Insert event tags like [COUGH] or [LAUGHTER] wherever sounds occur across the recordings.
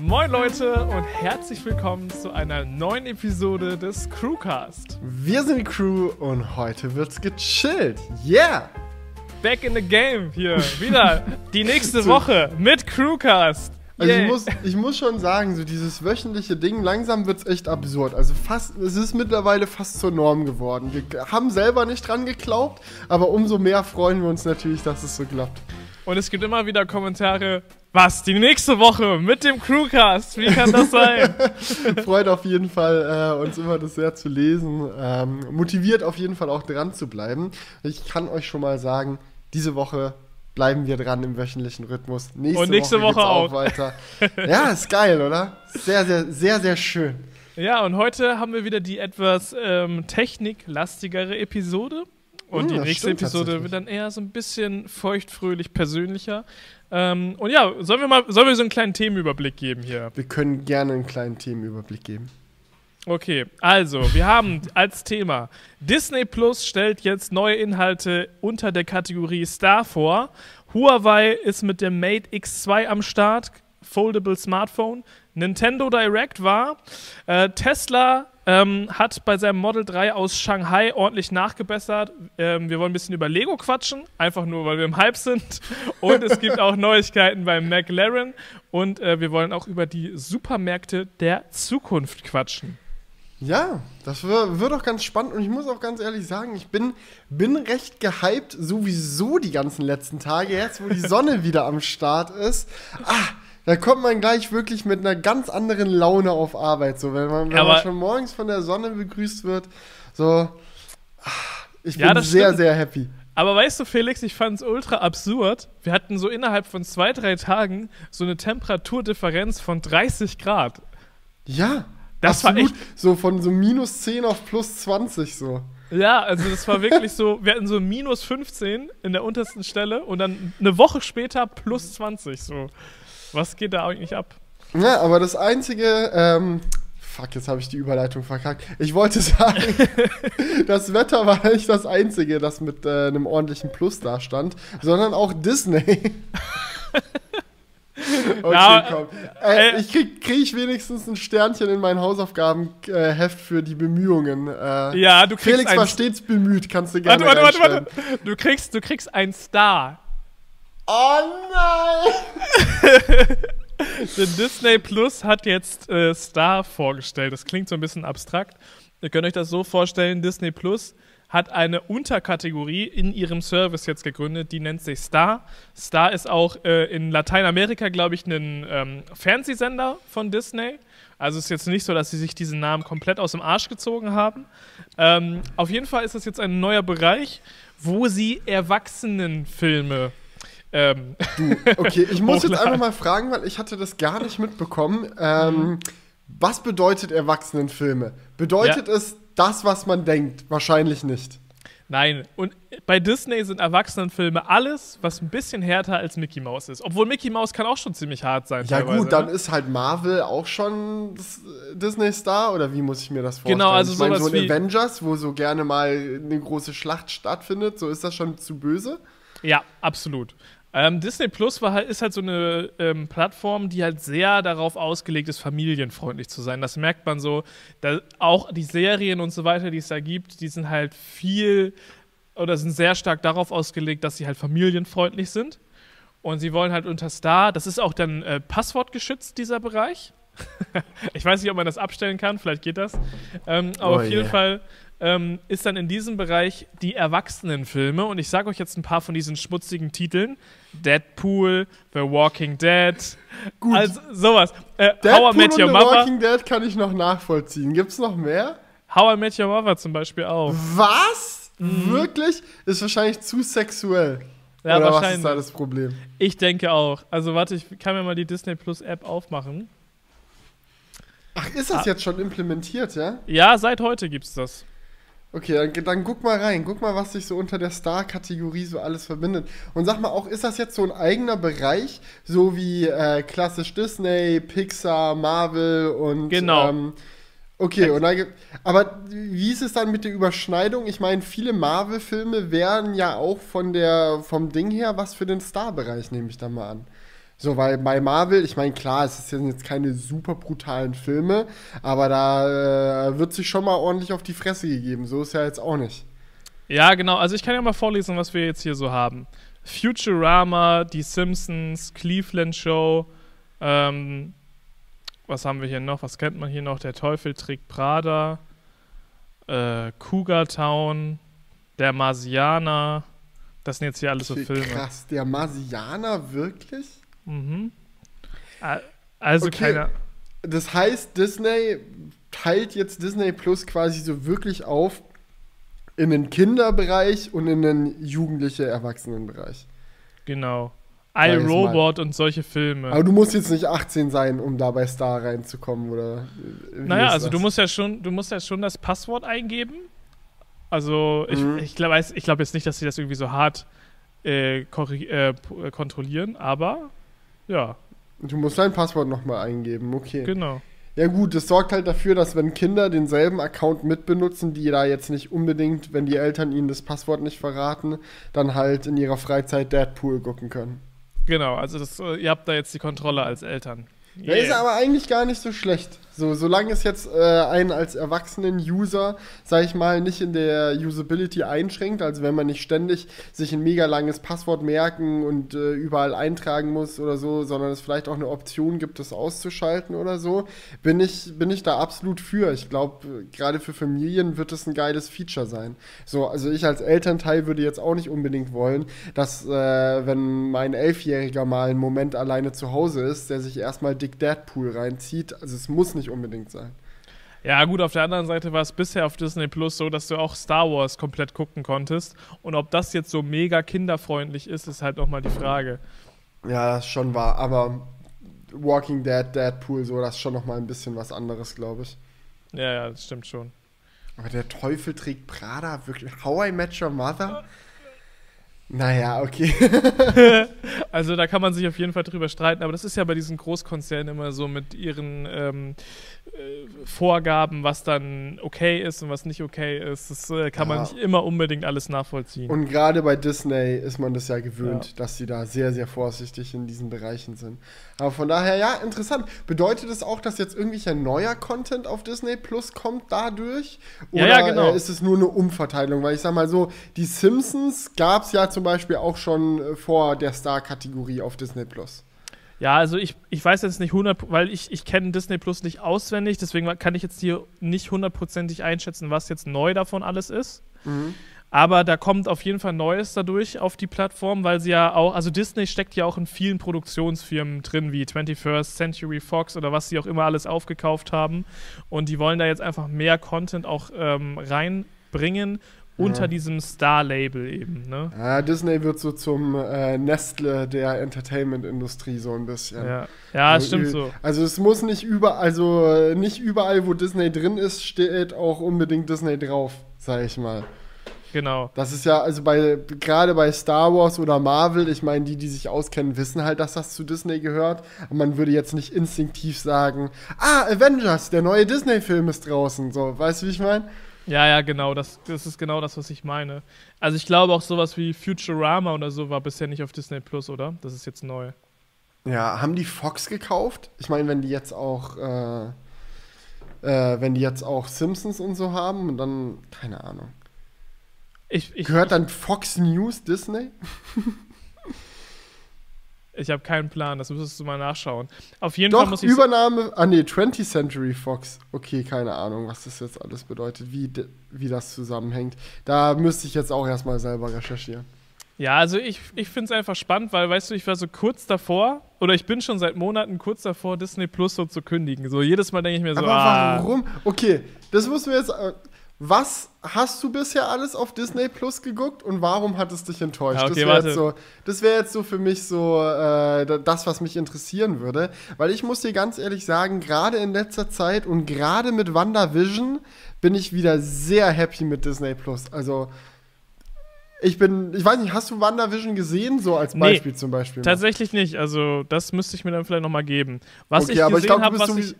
Moin Leute und herzlich willkommen zu einer neuen Episode des Crewcast. Wir sind die Crew und heute wird's gechillt. Yeah! Back in the game hier wieder die nächste [LAUGHS] Woche mit Crewcast. Also ich muss, ich muss schon sagen, so dieses wöchentliche Ding, langsam wird's echt absurd. Also fast, es ist mittlerweile fast zur Norm geworden. Wir haben selber nicht dran geglaubt, aber umso mehr freuen wir uns natürlich, dass es so klappt. Und es gibt immer wieder Kommentare, was, die nächste Woche mit dem Crewcast, wie kann das sein? [LAUGHS] Freut auf jeden Fall, äh, uns immer das sehr zu lesen. Ähm, motiviert auf jeden Fall auch dran zu bleiben. Ich kann euch schon mal sagen, diese Woche bleiben wir dran im wöchentlichen Rhythmus. Nächste Und nächste Woche, Woche auch. auch weiter. ja, ist geil, oder? Sehr, sehr, sehr, sehr schön. Ja, und heute haben wir wieder die etwas ähm, techniklastigere Episode. Und hm, die nächste Episode wird dann eher so ein bisschen feuchtfröhlich persönlicher. Ähm, und ja, sollen wir mal sollen wir so einen kleinen Themenüberblick geben hier? Wir können gerne einen kleinen Themenüberblick geben. Okay, also, wir haben [LAUGHS] als Thema Disney Plus stellt jetzt neue Inhalte unter der Kategorie Star vor. Huawei ist mit dem Mate X2 am Start, Foldable Smartphone. Nintendo Direct war. Äh, Tesla ähm, hat bei seinem Model 3 aus Shanghai ordentlich nachgebessert. Ähm, wir wollen ein bisschen über Lego quatschen, einfach nur, weil wir im Hype sind. [LAUGHS] Und es gibt auch Neuigkeiten beim McLaren. Und äh, wir wollen auch über die Supermärkte der Zukunft quatschen. Ja, das wird auch ganz spannend und ich muss auch ganz ehrlich sagen, ich bin, bin recht gehypt, sowieso die ganzen letzten Tage, jetzt wo die Sonne [LAUGHS] wieder am Start ist. Ah, da kommt man gleich wirklich mit einer ganz anderen Laune auf Arbeit, so wenn man, wenn man schon morgens von der Sonne begrüßt wird. So, ah, ich bin ja, sehr, stimmt. sehr happy. Aber weißt du, Felix, ich fand es ultra absurd. Wir hatten so innerhalb von zwei, drei Tagen so eine Temperaturdifferenz von 30 Grad. Ja, das Absolut. war echt. So von so minus 10 auf plus 20 so. Ja, also das war wirklich so, wir hatten so minus 15 in der untersten Stelle und dann eine Woche später plus 20 so. Was geht da eigentlich ab? Ja, aber das einzige, ähm, fuck, jetzt habe ich die Überleitung verkackt. Ich wollte sagen, [LAUGHS] das Wetter war nicht das einzige, das mit äh, einem ordentlichen Plus da stand, sondern auch Disney. [LAUGHS] Okay, ja, komm. Äh, äh, ich krieg, krieg ich wenigstens ein Sternchen in mein Hausaufgabenheft für die Bemühungen. Äh, ja, du kriegst Felix war stets bemüht, kannst du gerne Warte, warte, warte, warte. Du kriegst, du kriegst einen Star. Oh nein! [LAUGHS] Denn Disney Plus hat jetzt äh, Star vorgestellt. Das klingt so ein bisschen abstrakt. Ihr könnt euch das so vorstellen, Disney Plus hat eine Unterkategorie in ihrem Service jetzt gegründet, die nennt sich Star. Star ist auch äh, in Lateinamerika, glaube ich, ein ähm, Fernsehsender von Disney. Also es ist jetzt nicht so, dass sie sich diesen Namen komplett aus dem Arsch gezogen haben. Ähm, auf jeden Fall ist das jetzt ein neuer Bereich, wo sie Erwachsenenfilme ähm, du, okay, ich muss jetzt einfach mal fragen, weil ich hatte das gar nicht mitbekommen. Ähm, mhm. Was bedeutet Erwachsenenfilme? Bedeutet ja. es das, was man denkt? Wahrscheinlich nicht. Nein, und bei Disney sind Erwachsenenfilme alles, was ein bisschen härter als Mickey Mouse ist. Obwohl Mickey Mouse kann auch schon ziemlich hart sein. Ja gut, dann ne? ist halt Marvel auch schon Disney Star oder wie muss ich mir das vorstellen? Genau, also ich meine, so ein Avengers, wo so gerne mal eine große Schlacht stattfindet, so ist das schon zu böse? Ja, absolut. Ähm, Disney Plus war halt, ist halt so eine ähm, Plattform, die halt sehr darauf ausgelegt ist, familienfreundlich zu sein. Das merkt man so. Auch die Serien und so weiter, die es da gibt, die sind halt viel oder sind sehr stark darauf ausgelegt, dass sie halt familienfreundlich sind. Und sie wollen halt unter Star, das ist auch dann äh, passwortgeschützt, dieser Bereich. [LAUGHS] ich weiß nicht, ob man das abstellen kann, vielleicht geht das. Ähm, aber oh auf jeden yeah. Fall ähm, ist dann in diesem Bereich die Erwachsenenfilme. Und ich sage euch jetzt ein paar von diesen schmutzigen Titeln. Deadpool, The Walking Dead. [LAUGHS] Gut. Also sowas. Äh, How I Met Your Mother. The Walking Dead kann ich noch nachvollziehen. Gibt's noch mehr? How I Met Your Mother zum Beispiel auch. Was? Mhm. Wirklich? Ist wahrscheinlich zu sexuell. Ja, Oder wahrscheinlich. was ist da das Problem? Ich denke auch. Also warte, ich kann mir mal die Disney Plus App aufmachen. Ach, ist das ah. jetzt schon implementiert, ja? Ja, seit heute gibt's das. Okay, dann, dann, guck mal rein. Guck mal, was sich so unter der Star-Kategorie so alles verbindet. Und sag mal auch, ist das jetzt so ein eigener Bereich, so wie äh, klassisch Disney, Pixar, Marvel und. Genau. Ähm, okay, und dann, aber wie ist es dann mit der Überschneidung? Ich meine, viele Marvel-Filme wären ja auch von der, vom Ding her was für den Star-Bereich, nehme ich da mal an. So, weil bei Marvel, ich meine, klar, es sind jetzt keine super brutalen Filme, aber da äh, wird sich schon mal ordentlich auf die Fresse gegeben. So ist ja jetzt auch nicht. Ja, genau. Also ich kann ja mal vorlesen, was wir jetzt hier so haben. Futurama, Die Simpsons, Cleveland Show, ähm, was haben wir hier noch? Was kennt man hier noch? Der Teufel trägt Prada, äh, Cougar Town, Der Marsianer. Das sind jetzt hier alles so Filme. Krass, der Marsianer, wirklich? Mhm. Also okay. keine. Das heißt, Disney teilt jetzt Disney Plus quasi so wirklich auf in den Kinderbereich und in den jugendliche Erwachsenenbereich. Genau. iRobot und solche Filme. Aber du musst jetzt nicht 18 sein, um da bei Star reinzukommen, oder? Naja, also das? du musst ja schon, du musst ja schon das Passwort eingeben. Also ich, mhm. ich glaube ich glaub jetzt nicht, dass sie das irgendwie so hart äh, äh, kontrollieren, aber ja. Du musst dein Passwort nochmal eingeben, okay. Genau. Ja gut, das sorgt halt dafür, dass wenn Kinder denselben Account mitbenutzen, die da jetzt nicht unbedingt, wenn die Eltern ihnen das Passwort nicht verraten, dann halt in ihrer Freizeit Deadpool gucken können. Genau, also das, äh, ihr habt da jetzt die Kontrolle als Eltern. Yeah. Der ist aber eigentlich gar nicht so schlecht. So, solange es jetzt äh, einen als erwachsenen User, sag ich mal, nicht in der Usability einschränkt, also wenn man nicht ständig sich ein mega langes Passwort merken und äh, überall eintragen muss oder so, sondern es vielleicht auch eine Option gibt, das auszuschalten oder so, bin ich, bin ich da absolut für. Ich glaube, gerade für Familien wird es ein geiles Feature sein. So, also ich als Elternteil würde jetzt auch nicht unbedingt wollen, dass, äh, wenn mein Elfjähriger mal einen Moment alleine zu Hause ist, der sich erstmal Dick Deadpool reinzieht. Also es muss nicht unbedingt sein. Ja, gut, auf der anderen Seite war es bisher auf Disney Plus so, dass du auch Star Wars komplett gucken konntest. Und ob das jetzt so mega kinderfreundlich ist, ist halt nochmal die Frage. Ja, das schon wahr. Aber Walking Dead, Deadpool, so, das ist schon nochmal ein bisschen was anderes, glaube ich. Ja, ja, das stimmt schon. Aber der Teufel trägt Prada, wirklich. How I Met Your Mother? Naja, okay. [LAUGHS] also da kann man sich auf jeden Fall drüber streiten, aber das ist ja bei diesen Großkonzernen immer so mit ihren ähm, äh, Vorgaben, was dann okay ist und was nicht okay ist. Das äh, kann ja. man nicht immer unbedingt alles nachvollziehen. Und gerade bei Disney ist man das ja gewöhnt, ja. dass sie da sehr, sehr vorsichtig in diesen Bereichen sind. Aber von daher, ja, interessant. Bedeutet es auch, dass jetzt irgendwelcher neuer Content auf Disney Plus kommt dadurch? Oder ja, ja, genau. Äh, ist es nur eine Umverteilung? Weil ich sag mal so, die Simpsons gab es ja zum Beispiel auch schon äh, vor der Star-Kategorie auf Disney Plus. Ja, also ich, ich weiß jetzt nicht 100, weil ich, ich kenne Disney Plus nicht auswendig, deswegen kann ich jetzt hier nicht hundertprozentig einschätzen, was jetzt neu davon alles ist. Mhm. Aber da kommt auf jeden Fall Neues dadurch auf die Plattform, weil sie ja auch, also Disney steckt ja auch in vielen Produktionsfirmen drin, wie 21st Century Fox oder was sie auch immer alles aufgekauft haben. Und die wollen da jetzt einfach mehr Content auch ähm, reinbringen unter diesem Star-Label eben. Ne? Ja, Disney wird so zum äh, Nestle der Entertainment-Industrie so ein bisschen. Ja, ja also, stimmt so. Also es muss nicht überall, also nicht überall, wo Disney drin ist, steht auch unbedingt Disney drauf, sag ich mal. Genau. Das ist ja, also bei, gerade bei Star Wars oder Marvel, ich meine, die, die sich auskennen, wissen halt, dass das zu Disney gehört. Man würde jetzt nicht instinktiv sagen, ah, Avengers, der neue Disney-Film ist draußen. So, weißt du, wie ich meine? Ja, ja, genau. Das, das ist genau das, was ich meine. Also ich glaube auch sowas wie Futurama oder so war bisher nicht auf Disney Plus, oder? Das ist jetzt neu. Ja, haben die Fox gekauft? Ich meine, wenn die jetzt auch, äh, äh, wenn die jetzt auch Simpsons und so haben dann, keine Ahnung. Ich, ich, Gehört dann Fox News Disney? Ich habe keinen Plan, das müsstest du mal nachschauen. Auf jeden Doch, Fall muss ich. Übernahme, ah nee, 20th Century Fox. Okay, keine Ahnung, was das jetzt alles bedeutet, wie, wie das zusammenhängt. Da müsste ich jetzt auch erstmal selber recherchieren. Ja, also ich, ich finde es einfach spannend, weil, weißt du, ich war so kurz davor, oder ich bin schon seit Monaten kurz davor, Disney Plus so zu kündigen. So jedes Mal denke ich mir so, Aber ah. warum? Okay, das müssen wir jetzt. Was hast du bisher alles auf Disney Plus geguckt und warum hat es dich enttäuscht? okay, das wäre jetzt, so, wär jetzt so für mich so äh, das, was mich interessieren würde. Weil ich muss dir ganz ehrlich sagen, gerade in letzter Zeit und gerade mit WandaVision bin ich wieder sehr happy mit Disney Plus. Also ich bin, ich weiß nicht, hast du WandaVision gesehen, so als Beispiel nee, zum Beispiel? Tatsächlich nicht. Also das müsste ich mir dann vielleicht nochmal geben. Was okay, ich gesehen habe, was ich,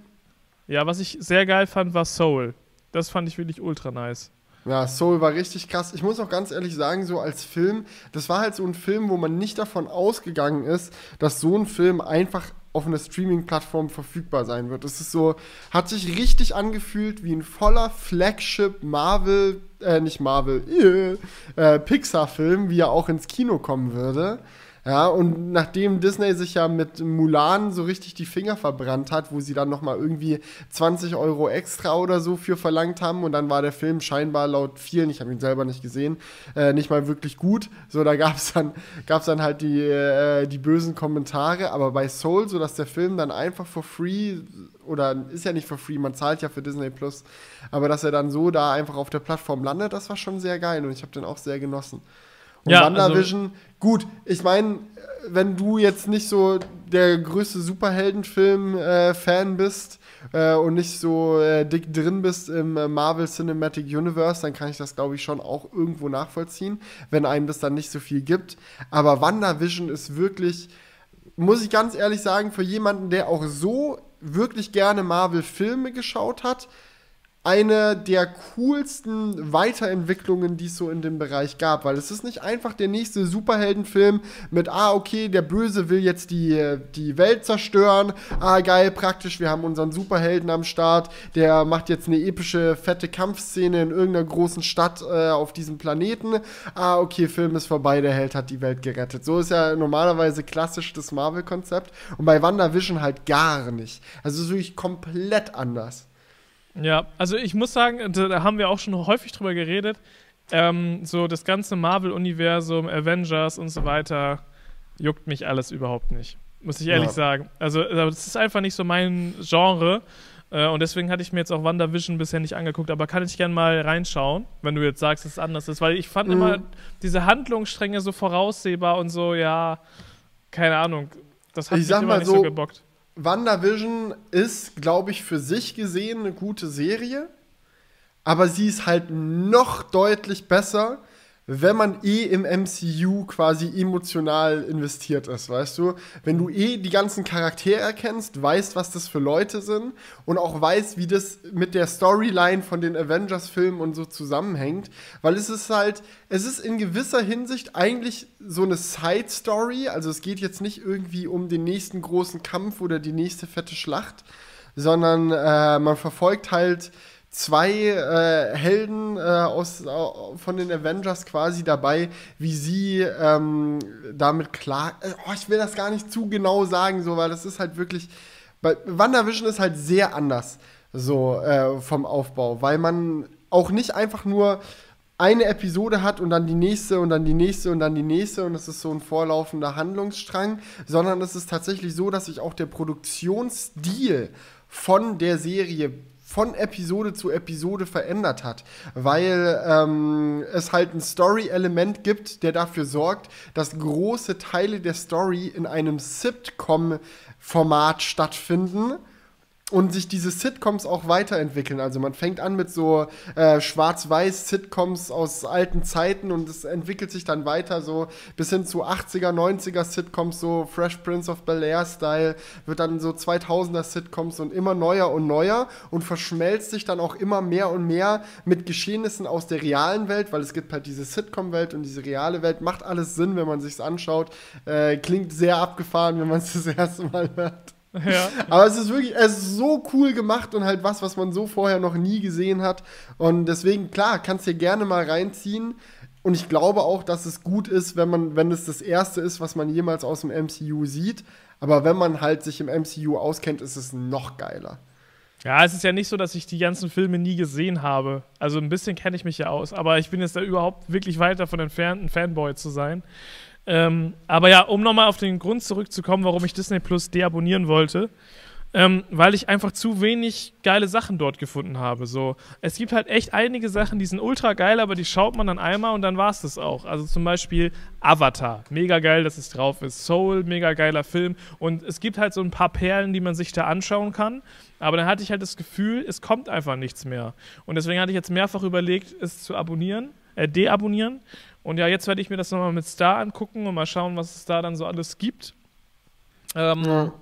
ja, was ich sehr geil fand, war Soul. Das fand ich wirklich ultra nice. Ja, Soul war richtig krass. Ich muss auch ganz ehrlich sagen, so als Film, das war halt so ein Film, wo man nicht davon ausgegangen ist, dass so ein Film einfach auf einer Streaming-Plattform verfügbar sein wird. Es ist so, hat sich richtig angefühlt wie ein voller Flagship Marvel, äh, nicht Marvel, [LAUGHS] äh, Pixar-Film, wie er auch ins Kino kommen würde. Ja, und nachdem Disney sich ja mit Mulan so richtig die Finger verbrannt hat, wo sie dann noch mal irgendwie 20 Euro extra oder so für verlangt haben und dann war der Film scheinbar laut vielen, ich habe ihn selber nicht gesehen, äh, nicht mal wirklich gut. So, da gab es dann, gab's dann halt die, äh, die bösen Kommentare, aber bei Soul, so dass der Film dann einfach for free oder ist ja nicht for free, man zahlt ja für Disney Plus, aber dass er dann so da einfach auf der Plattform landet, das war schon sehr geil und ich habe den auch sehr genossen. Und ja, WandaVision, also gut, ich meine, wenn du jetzt nicht so der größte Superheldenfilm-Fan äh, bist äh, und nicht so äh, dick drin bist im äh, Marvel Cinematic Universe, dann kann ich das, glaube ich, schon auch irgendwo nachvollziehen, wenn einem das dann nicht so viel gibt. Aber WandaVision ist wirklich, muss ich ganz ehrlich sagen, für jemanden, der auch so wirklich gerne Marvel-Filme geschaut hat, eine der coolsten Weiterentwicklungen, die es so in dem Bereich gab, weil es ist nicht einfach der nächste Superheldenfilm mit, ah, okay, der Böse will jetzt die, die Welt zerstören, ah, geil, praktisch, wir haben unseren Superhelden am Start, der macht jetzt eine epische, fette Kampfszene in irgendeiner großen Stadt äh, auf diesem Planeten, ah, okay, Film ist vorbei, der Held hat die Welt gerettet. So ist ja normalerweise klassisch das Marvel-Konzept und bei WandaVision halt gar nicht. Also ist wirklich komplett anders. Ja, also ich muss sagen, da haben wir auch schon häufig drüber geredet. Ähm, so das ganze Marvel-Universum, Avengers und so weiter, juckt mich alles überhaupt nicht. Muss ich ehrlich ja. sagen. Also, das ist einfach nicht so mein Genre. Äh, und deswegen hatte ich mir jetzt auch WandaVision bisher nicht angeguckt, aber kann ich gerne mal reinschauen, wenn du jetzt sagst, dass es anders ist. Weil ich fand mhm. immer diese Handlungsstränge so voraussehbar und so, ja, keine Ahnung. Das hat ich mich immer nicht so, so gebockt. WandaVision ist, glaube ich, für sich gesehen eine gute Serie, aber sie ist halt noch deutlich besser, wenn man eh im MCU quasi emotional investiert ist, weißt du? Wenn du eh die ganzen Charaktere erkennst, weißt, was das für Leute sind und auch weißt, wie das mit der Storyline von den Avengers-Filmen und so zusammenhängt, weil es ist halt, es ist in gewisser Hinsicht eigentlich so eine Side-Story, also es geht jetzt nicht irgendwie um den nächsten großen Kampf oder die nächste fette Schlacht, sondern äh, man verfolgt halt zwei äh, Helden äh, aus, äh, von den Avengers quasi dabei, wie sie ähm, damit klar. Äh, oh, ich will das gar nicht zu genau sagen, so, weil das ist halt wirklich. Bei WandaVision ist halt sehr anders, so äh, vom Aufbau, weil man auch nicht einfach nur eine Episode hat und dann die nächste und dann die nächste und dann die nächste und es ist so ein vorlaufender Handlungsstrang, sondern es ist tatsächlich so, dass sich auch der Produktionsstil von der Serie von Episode zu Episode verändert hat, weil ähm, es halt ein Story-Element gibt, der dafür sorgt, dass große Teile der Story in einem Sitcom-Format stattfinden und sich diese Sitcoms auch weiterentwickeln. Also man fängt an mit so äh, Schwarz-Weiß-Sitcoms aus alten Zeiten und es entwickelt sich dann weiter so bis hin zu 80er, 90er Sitcoms, so Fresh Prince of Bel-Air-Style, wird dann so 2000er Sitcoms und immer neuer und neuer und verschmelzt sich dann auch immer mehr und mehr mit Geschehnissen aus der realen Welt, weil es gibt halt diese Sitcom-Welt und diese reale Welt, macht alles Sinn, wenn man sich's anschaut, äh, klingt sehr abgefahren, wenn man es [LAUGHS] das erste Mal hört. Ja. [LAUGHS] Aber es ist wirklich, es ist so cool gemacht und halt was, was man so vorher noch nie gesehen hat. Und deswegen, klar, kannst du dir gerne mal reinziehen. Und ich glaube auch, dass es gut ist, wenn man, wenn es das erste ist, was man jemals aus dem MCU sieht. Aber wenn man halt sich im MCU auskennt, ist es noch geiler. Ja, es ist ja nicht so, dass ich die ganzen Filme nie gesehen habe. Also ein bisschen kenne ich mich ja aus, aber ich bin jetzt da überhaupt wirklich weit davon entfernt, ein Fanboy zu sein. Ähm, aber ja, um nochmal auf den Grund zurückzukommen, warum ich Disney Plus deabonnieren wollte. Ähm, weil ich einfach zu wenig geile Sachen dort gefunden habe. So, es gibt halt echt einige Sachen, die sind ultra geil, aber die schaut man dann einmal und dann war es das auch. Also zum Beispiel Avatar, mega geil, dass es drauf ist. Soul, mega geiler Film. Und es gibt halt so ein paar Perlen, die man sich da anschauen kann. Aber dann hatte ich halt das Gefühl, es kommt einfach nichts mehr. Und deswegen hatte ich jetzt mehrfach überlegt, es zu abonnieren, äh, deabonnieren. Und ja, jetzt werde ich mir das nochmal mit Star angucken und mal schauen, was es da dann so alles gibt. Ähm, ja.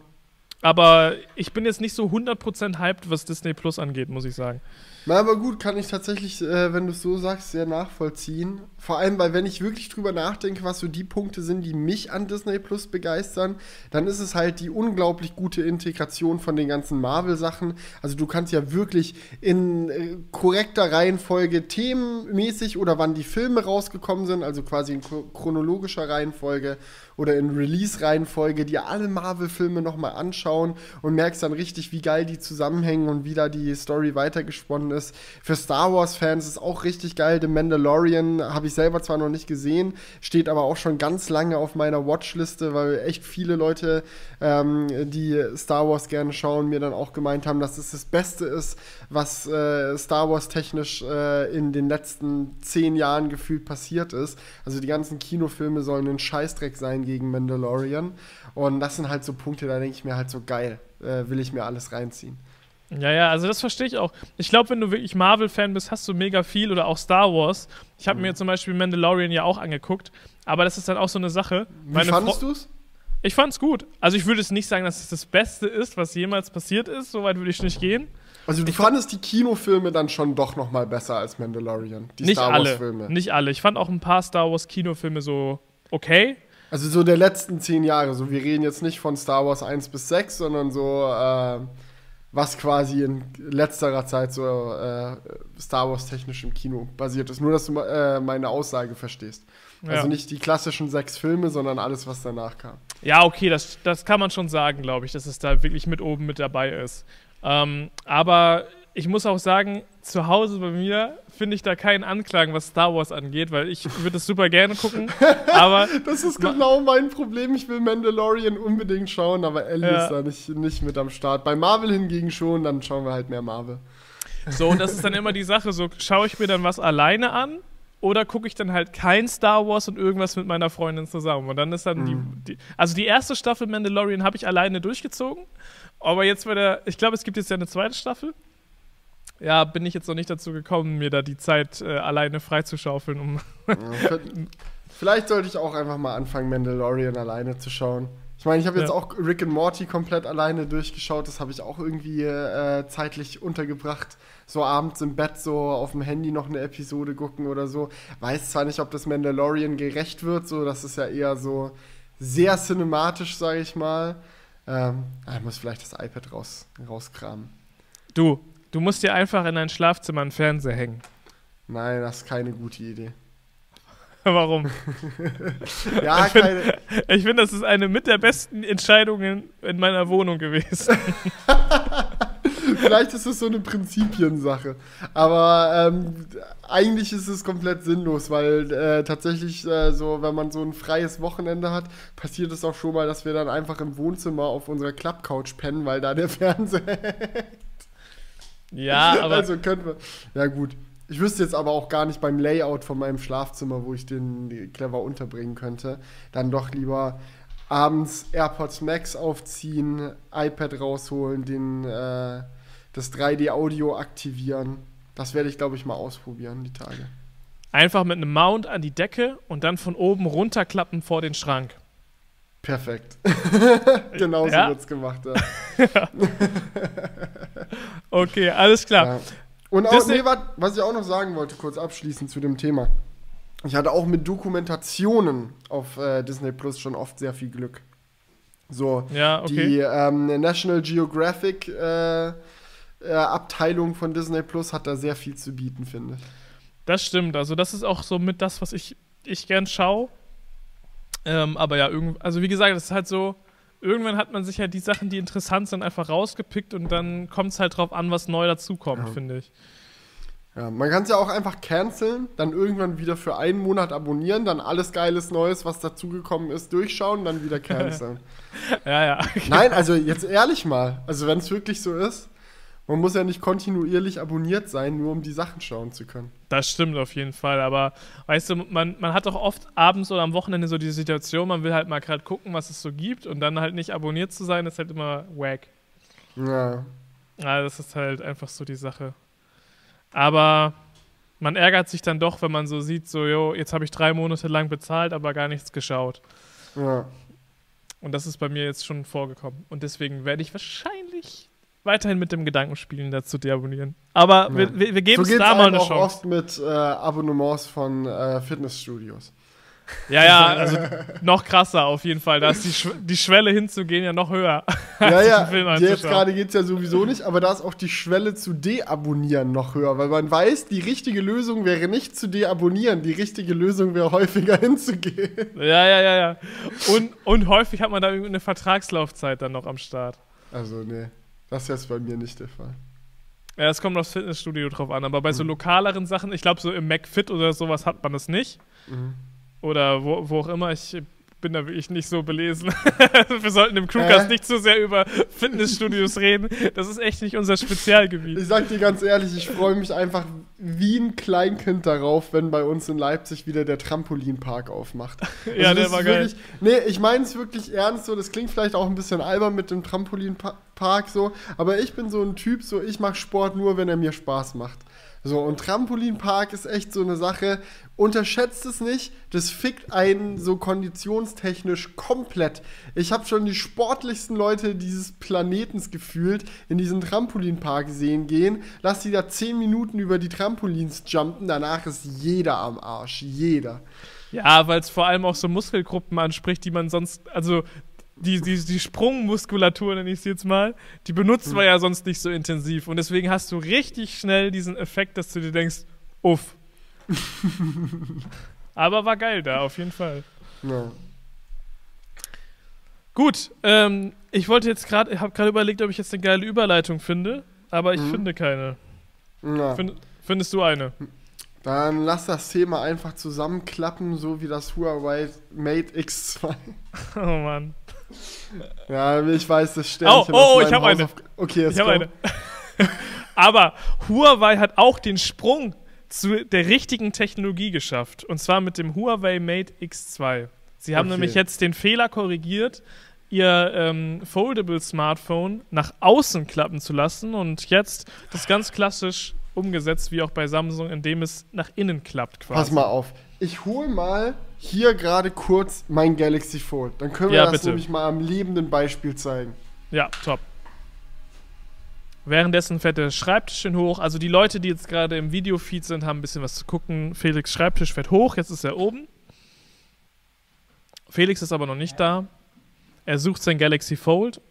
Aber ich bin jetzt nicht so 100% hyped, was Disney Plus angeht, muss ich sagen. Na, aber gut, kann ich tatsächlich, äh, wenn du es so sagst, sehr nachvollziehen. Vor allem, weil wenn ich wirklich drüber nachdenke, was so die Punkte sind, die mich an Disney Plus begeistern, dann ist es halt die unglaublich gute Integration von den ganzen Marvel-Sachen. Also du kannst ja wirklich in äh, korrekter Reihenfolge themenmäßig oder wann die Filme rausgekommen sind, also quasi in chronologischer Reihenfolge oder in Release-Reihenfolge dir alle Marvel-Filme nochmal anschauen und merkst dann richtig, wie geil die zusammenhängen und wie da die Story weitergesponnen ist. Für Star Wars-Fans ist auch richtig geil. The Mandalorian habe ich selber zwar noch nicht gesehen, steht aber auch schon ganz lange auf meiner Watchliste, weil echt viele Leute, ähm, die Star Wars gerne schauen, mir dann auch gemeint haben, dass es das Beste ist, was äh, Star Wars technisch äh, in den letzten zehn Jahren gefühlt passiert ist. Also die ganzen Kinofilme sollen ein Scheißdreck sein gegen Mandalorian. Und das sind halt so Punkte, da denke ich mir halt so geil, äh, will ich mir alles reinziehen. Ja, ja, also das verstehe ich auch. Ich glaube, wenn du wirklich Marvel-Fan bist, hast du mega viel oder auch Star Wars. Ich habe mhm. mir zum Beispiel Mandalorian ja auch angeguckt, aber das ist dann auch so eine Sache. Wie Meine fandest du es? Ich fand's gut. Also ich würde es nicht sagen, dass es das Beste ist, was jemals passiert ist. Soweit würde ich nicht gehen. Also du ich fandest die Kinofilme dann schon doch noch mal besser als Mandalorian, die nicht Star Wars Filme. Nicht alle. Ich fand auch ein paar Star Wars Kinofilme so okay. Also so der letzten zehn Jahre. So, wir reden jetzt nicht von Star Wars 1 bis 6, sondern so, äh, was quasi in letzterer Zeit so äh, Star Wars technisch im Kino basiert ist. Nur, dass du äh, meine Aussage verstehst. Ja. Also nicht die klassischen sechs Filme, sondern alles, was danach kam. Ja, okay, das, das kann man schon sagen, glaube ich, dass es da wirklich mit oben mit dabei ist. Ähm, aber ich muss auch sagen, zu Hause bei mir finde ich da keinen Anklagen, was Star Wars angeht, weil ich würde es super gerne gucken. [LAUGHS] aber das ist genau mein Problem. Ich will Mandalorian unbedingt schauen, aber Ellie ja. ist da nicht, nicht mit am Start. Bei Marvel hingegen schon, dann schauen wir halt mehr Marvel. So, und das ist dann immer die Sache, so schaue ich mir dann was alleine an oder gucke ich dann halt kein Star Wars und irgendwas mit meiner Freundin zusammen. Und dann ist dann mhm. die, die, Also die erste Staffel Mandalorian habe ich alleine durchgezogen. Aber jetzt bei der. Ich glaube, es gibt jetzt ja eine zweite Staffel ja, bin ich jetzt noch nicht dazu gekommen, mir da die Zeit äh, alleine freizuschaufeln. Um Vielleicht sollte ich auch einfach mal anfangen, Mandalorian alleine zu schauen. Ich meine, ich habe jetzt ja. auch Rick and Morty komplett alleine durchgeschaut. Das habe ich auch irgendwie äh, zeitlich untergebracht. So abends im Bett so auf dem Handy noch eine Episode gucken oder so. Weiß zwar nicht, ob das Mandalorian gerecht wird. So, das ist ja eher so sehr cinematisch, sage ich mal. Ähm, ich muss vielleicht das iPad raus, rauskramen. Du, Du musst dir einfach in dein Schlafzimmer einen Fernseher hängen. Nein, das ist keine gute Idee. [LAUGHS] Warum? [LAUGHS] ja, ich finde, find, das ist eine mit der besten Entscheidungen in meiner Wohnung gewesen. [LAUGHS] Vielleicht ist es so eine Prinzipiensache. Aber ähm, eigentlich ist es komplett sinnlos, weil äh, tatsächlich äh, so, wenn man so ein freies Wochenende hat, passiert es auch schon mal, dass wir dann einfach im Wohnzimmer auf unserer Klappcouch pennen, weil da der Fernseher. Ja, [LAUGHS] aber. Also können wir. Ja, gut. Ich wüsste jetzt aber auch gar nicht beim Layout von meinem Schlafzimmer, wo ich den clever unterbringen könnte. Dann doch lieber abends AirPods Max aufziehen, iPad rausholen, den, äh, das 3D-Audio aktivieren. Das werde ich, glaube ich, mal ausprobieren, die Tage. Einfach mit einem Mount an die Decke und dann von oben runterklappen vor den Schrank. Perfekt. [LAUGHS] Genauso ja? wird's gemacht, ja. [LAUGHS] okay, alles klar. Ja. Und auch, nee, was ich auch noch sagen wollte, kurz abschließend zu dem Thema. Ich hatte auch mit Dokumentationen auf äh, Disney Plus schon oft sehr viel Glück. So, ja, okay. die ähm, National Geographic äh, äh, Abteilung von Disney Plus hat da sehr viel zu bieten, finde ich. Das stimmt. Also, das ist auch so mit das, was ich, ich gern schaue. Ähm, aber ja, also wie gesagt, es ist halt so, irgendwann hat man sich ja halt die Sachen, die interessant sind, einfach rausgepickt und dann kommt es halt drauf an, was neu dazukommt, ja. finde ich. Ja, man kann es ja auch einfach canceln, dann irgendwann wieder für einen Monat abonnieren, dann alles Geiles Neues, was dazugekommen ist, durchschauen, dann wieder [LAUGHS] canceln. ja, ja. Nein, also jetzt ehrlich mal, also wenn es wirklich so ist, man muss ja nicht kontinuierlich abonniert sein, nur um die Sachen schauen zu können. Das stimmt auf jeden Fall, aber weißt du, man, man hat doch oft abends oder am Wochenende so die Situation, man will halt mal gerade gucken, was es so gibt und dann halt nicht abonniert zu sein, ist halt immer wack. Ja. Ja, das ist halt einfach so die Sache. Aber man ärgert sich dann doch, wenn man so sieht, so, jo, jetzt habe ich drei Monate lang bezahlt, aber gar nichts geschaut. Ja. Und das ist bei mir jetzt schon vorgekommen. Und deswegen werde ich wahrscheinlich weiterhin mit dem Gedanken spielen, das zu deabonnieren. Aber Ja. wir, wir, wir geben so es geht's da mal eine auch Chance. oft mit äh, Abonnements von äh, Fitnessstudios. Ja, ja, [LAUGHS] also noch krasser auf jeden Fall. Da ist die, Schw die Schwelle hinzugehen ja noch höher. [LAUGHS] Ja, als ja, jetzt gerade geht es ja sowieso nicht, aber da ist auch die Schwelle zu deabonnieren noch höher, weil man weiß, die richtige Lösung wäre nicht zu deabonnieren, die richtige Lösung wäre häufiger [LAUGHS] hinzugehen. Ja, ja, ja, ja. Und, und häufig hat man da irgendeine Vertragslaufzeit dann noch am Start. Also, nee, das ist jetzt bei mir nicht der Fall. Ja, es kommt aufs Fitnessstudio drauf an, aber bei Mhm. so lokaleren Sachen, ich glaube, so im McFit oder sowas hat man das nicht. Mhm. Oder wo, wo auch immer, ich bin da wirklich nicht so belesen. [LAUGHS] Wir sollten im Crewcast Äh? nicht so sehr über Fitnessstudios reden. Das ist echt nicht unser Spezialgebiet. Ich sag dir ganz ehrlich, ich freue mich einfach wie ein Kleinkind darauf, wenn bei uns in Leipzig wieder der Trampolinpark aufmacht. [LAUGHS] Also Ja, der das war ist geil. Wirklich, nee, ich meine es wirklich ernst so. Das klingt vielleicht auch ein bisschen albern mit dem Trampolinpark so, aber ich bin so ein Typ, so ich mache Sport nur, wenn er mir Spaß macht. So, und Trampolinpark ist echt so eine Sache. Unterschätzt es nicht, das fickt einen so konditionstechnisch komplett. Ich habe schon die sportlichsten Leute dieses Planetens gefühlt in diesen Trampolinpark sehen gehen. Lass die da 10 Minuten über die Trampolins jumpen, danach ist jeder am Arsch. Jeder. Ja, weil es vor allem auch so Muskelgruppen anspricht, die man sonst, also die, die, die Sprungmuskulatur, nenne ich es jetzt mal, die benutzt man ja sonst nicht so intensiv. Und deswegen hast du richtig schnell diesen Effekt, dass du dir denkst, uff. [LAUGHS] Aber war geil da, auf jeden Fall. Ja. Gut, ähm, ich wollte jetzt gerade, ich habe gerade überlegt, ob ich jetzt eine geile Überleitung finde, aber ich Mhm. finde keine. Ja. Find, findest du eine? Dann lass das Thema einfach zusammenklappen, so wie das Huawei Mate X2. Oh Mann. Ja, ich weiß, das Sternchen Oh, oh, ich meinem hab eine. Okay, jetzt Ich habe eine. [LAUGHS] Aber Huawei hat auch den Sprung zu der richtigen Technologie geschafft. Und zwar mit dem Huawei Mate X2. Sie haben Okay. nämlich jetzt den Fehler korrigiert, ihr ähm, Foldable Smartphone nach außen klappen zu lassen und jetzt das ganz klassisch umgesetzt, wie auch bei Samsung, indem es nach innen klappt quasi. Pass mal auf. Ich hole mal hier gerade kurz mein Galaxy Fold. Dann können wir Ja, das bitte. nämlich mal am lebenden Beispiel zeigen. Ja, top. Währenddessen fährt der Schreibtisch schön hoch. Also die Leute, die jetzt gerade im Videofeed sind, haben ein bisschen was zu gucken. Felix Schreibtisch fährt hoch, jetzt ist er oben. Felix ist aber noch nicht da. Er sucht sein Galaxy Fold.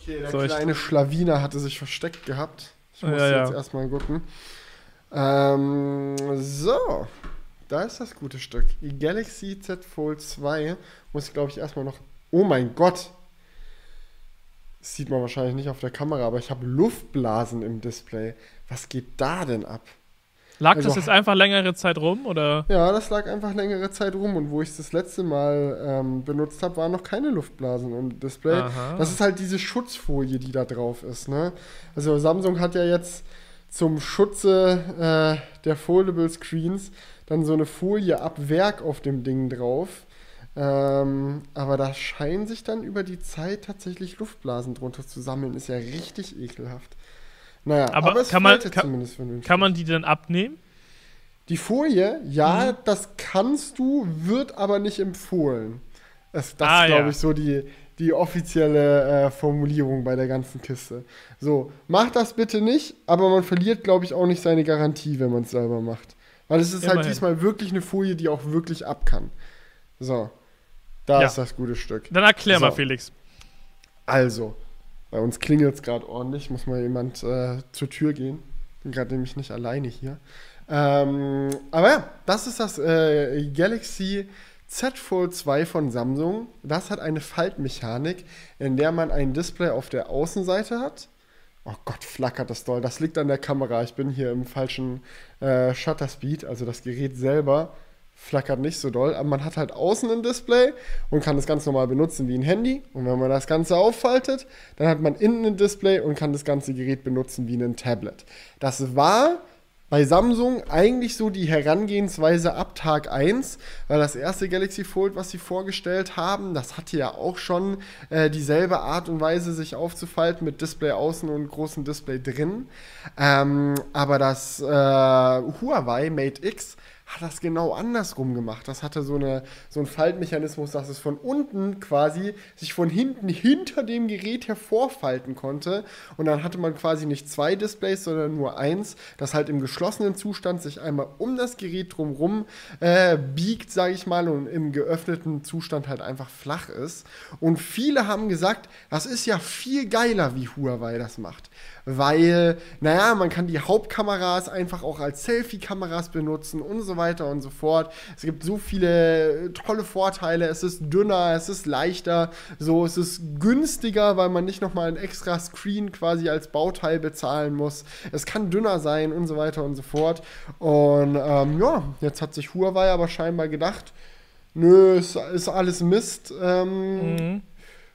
Okay, der So, kleine Schlawiner hatte sich versteckt gehabt. Ich muss Ja, ja. jetzt erstmal gucken. Ähm, so. Da ist das gute Stück. Die Galaxy Z Fold 2 muss, glaube ich, erstmal noch. Oh mein Gott! Das sieht man wahrscheinlich nicht auf der Kamera, aber ich habe Luftblasen im Display. Was geht da denn ab? Lag Also- das jetzt einfach längere Zeit rum oder? Ja, das lag einfach längere Zeit rum und wo ich es das letzte Mal ähm, benutzt habe, waren noch keine Luftblasen im Display. Aha. Das ist halt diese Schutzfolie, die da drauf ist. Ne? Also Samsung hat ja jetzt zum Schutze äh, der Foldable Screens dann so eine Folie ab Werk auf dem Ding drauf. Ähm, aber da scheinen sich dann über die Zeit tatsächlich Luftblasen drunter zu sammeln. Ist ja richtig ekelhaft. Naja, Aber aber, es kann man- kann-. Kann man die dann abnehmen? Die Folie, ja, Mhm. das kannst du, wird aber nicht empfohlen. Das, das Ah, ist, glaube ja. ich, so die, die offizielle äh, Formulierung bei der ganzen Kiste. So, mach das bitte nicht, aber man verliert, glaube ich, auch nicht seine Garantie, wenn man es selber macht. Weil es ist halt Immerhin. diesmal wirklich eine Folie, die auch wirklich ab kann. So, da Ja. ist das gute Stück. Dann erklär mal, So. Felix. Also, bei uns klingelt es gerade ordentlich, muss mal jemand äh, zur Tür gehen. Bin gerade nämlich nicht alleine hier. Ähm, aber ja, das ist das äh, Galaxy Z Fold 2 von Samsung. Das hat eine Faltmechanik, in der man ein Display auf der Außenseite hat. Oh Gott, flackert das doll. Das liegt an der Kamera. Ich bin hier im falschen äh, Shutter Speed, also das Gerät selber flackert nicht so doll, aber man hat halt außen ein Display und kann das ganz normal benutzen wie ein Handy. Und wenn man das Ganze auffaltet, dann hat man innen ein Display und kann das ganze Gerät benutzen wie ein Tablet. Das war bei Samsung eigentlich so die Herangehensweise ab Tag 1, weil das erste Galaxy Fold, was sie vorgestellt haben, das hatte ja auch schon äh, dieselbe Art und Weise, sich aufzufalten mit Display außen und großem Display drin. Ähm, aber das äh, Huawei Mate X hat das genau andersrum gemacht. Das hatte so, eine, so einen Faltmechanismus, dass es von unten quasi sich von hinten hinter dem Gerät hervorfalten konnte. Und dann hatte man quasi nicht zwei Displays, sondern nur eins, das halt im geschlossenen Zustand sich einmal um das Gerät drumherum äh, biegt, sage ich mal, und im geöffneten Zustand halt einfach flach ist. Und viele haben gesagt, das ist ja viel geiler, wie Huawei das macht weil, naja, man kann die Hauptkameras einfach auch als Selfie-Kameras benutzen und so weiter und so fort. Es gibt so viele tolle Vorteile. Es ist dünner, es ist leichter, so, es ist günstiger, weil man nicht nochmal ein extra Screen quasi als Bauteil bezahlen muss. Es kann dünner sein und so weiter und so fort. Und ähm, ja, jetzt hat sich Huawei aber scheinbar gedacht, nö, es ist alles Mist. Ähm, mhm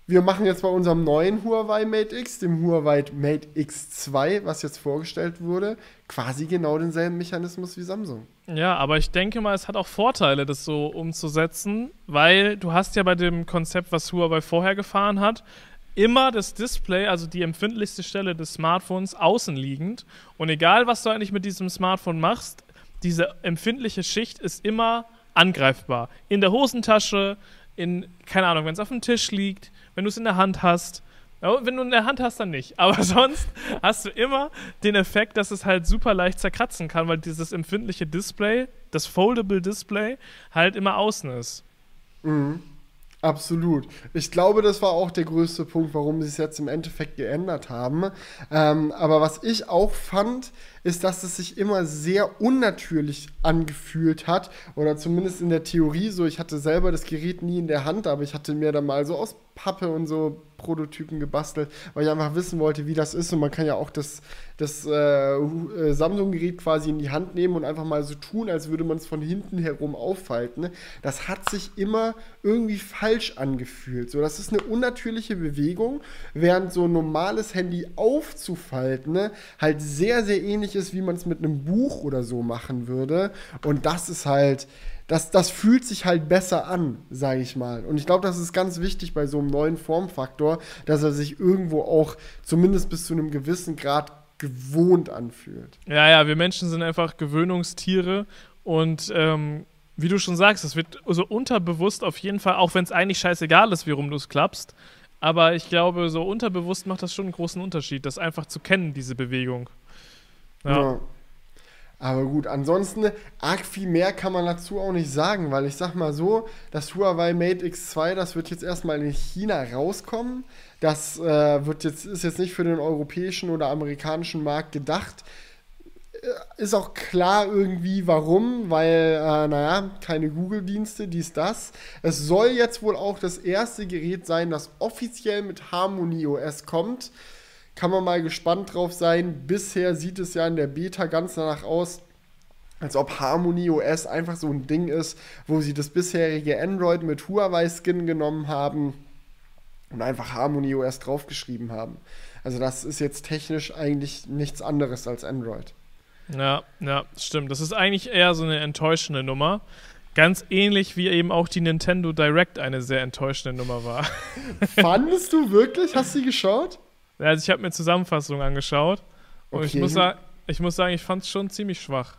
wir machen jetzt bei unserem neuen Huawei Mate X, dem Huawei Mate X2, was jetzt vorgestellt wurde, quasi genau denselben Mechanismus wie Samsung. Ja, aber ich denke mal, es hat auch Vorteile, das so umzusetzen, weil du hast ja bei dem Konzept, was Huawei vorher gefahren hat, immer das Display, also die empfindlichste Stelle des Smartphones, außen liegend. Und egal, was du eigentlich mit diesem Smartphone machst, diese empfindliche Schicht ist immer angreifbar. In der Hosentasche, in, keine Ahnung, wenn es auf dem Tisch liegt, wenn du es in der Hand hast. Wenn du in der Hand hast, dann nicht. [LAUGHS] Aber sonst hast du immer den Effekt, dass es halt super leicht zerkratzen kann, weil dieses empfindliche Display, das Foldable Display, halt immer außen ist. Mhm. Absolut. Ich glaube, das war auch der größte Punkt, warum sie es jetzt im Endeffekt geändert haben. Ähm, aber was ich auch fand, ist, dass es sich immer sehr unnatürlich angefühlt hat. Oder zumindest in der Theorie so. Ich hatte selber das Gerät nie in der Hand, aber ich hatte mir da mal so aus Pappe und so Prototypen gebastelt, weil ich einfach wissen wollte, wie das ist. Und man kann ja auch das, das äh, äh, Samsung-Gerät quasi in die Hand nehmen und einfach mal so tun, als würde man es von hinten herum auffalten. Das hat sich immer irgendwie falsch angefühlt. So, das ist eine unnatürliche Bewegung, während so ein normales Handy aufzufalten ne, halt sehr, sehr ähnlich ist, wie man es mit einem Buch oder so machen würde. Und das ist halt das, das fühlt sich halt besser an, sage ich mal. Und ich glaube, das ist ganz wichtig bei so einem neuen Formfaktor, dass er sich irgendwo auch zumindest bis zu einem gewissen Grad gewohnt anfühlt. Ja, ja, wir Menschen sind einfach Gewöhnungstiere und ähm, wie du schon sagst, es wird so unterbewusst auf jeden Fall, auch wenn es eigentlich scheißegal ist, wie rum du es klappst, aber ich glaube, so unterbewusst macht das schon einen großen Unterschied, das einfach zu kennen, diese Bewegung. ja. ja. Aber gut, ansonsten arg viel mehr kann man dazu auch nicht sagen, weil ich sag mal so, das Huawei Mate X2, das wird jetzt erstmal in China rauskommen. Das äh, wird jetzt, ist jetzt nicht für den europäischen oder amerikanischen Markt gedacht. Äh, ist auch klar irgendwie warum, weil, äh, naja, keine Google-Dienste, dies, das. Es soll jetzt wohl auch das erste Gerät sein, das offiziell mit Harmony OS kommt kann man mal gespannt drauf sein. Bisher sieht es ja in der Beta ganz danach aus, als ob Harmony OS einfach so ein Ding ist, wo sie das bisherige Android mit Huawei-Skin genommen haben und einfach Harmony OS draufgeschrieben haben. Also das ist jetzt technisch eigentlich nichts anderes als Android. Ja, ja, stimmt. Das ist eigentlich eher so eine enttäuschende Nummer. Ganz ähnlich wie eben auch die Nintendo Direct eine sehr enttäuschende Nummer war. Fandest du wirklich? Hast du sie geschaut? Also ich habe mir Zusammenfassungen angeschaut und okay. ich, muss ich muss sagen, ich fand es schon ziemlich schwach.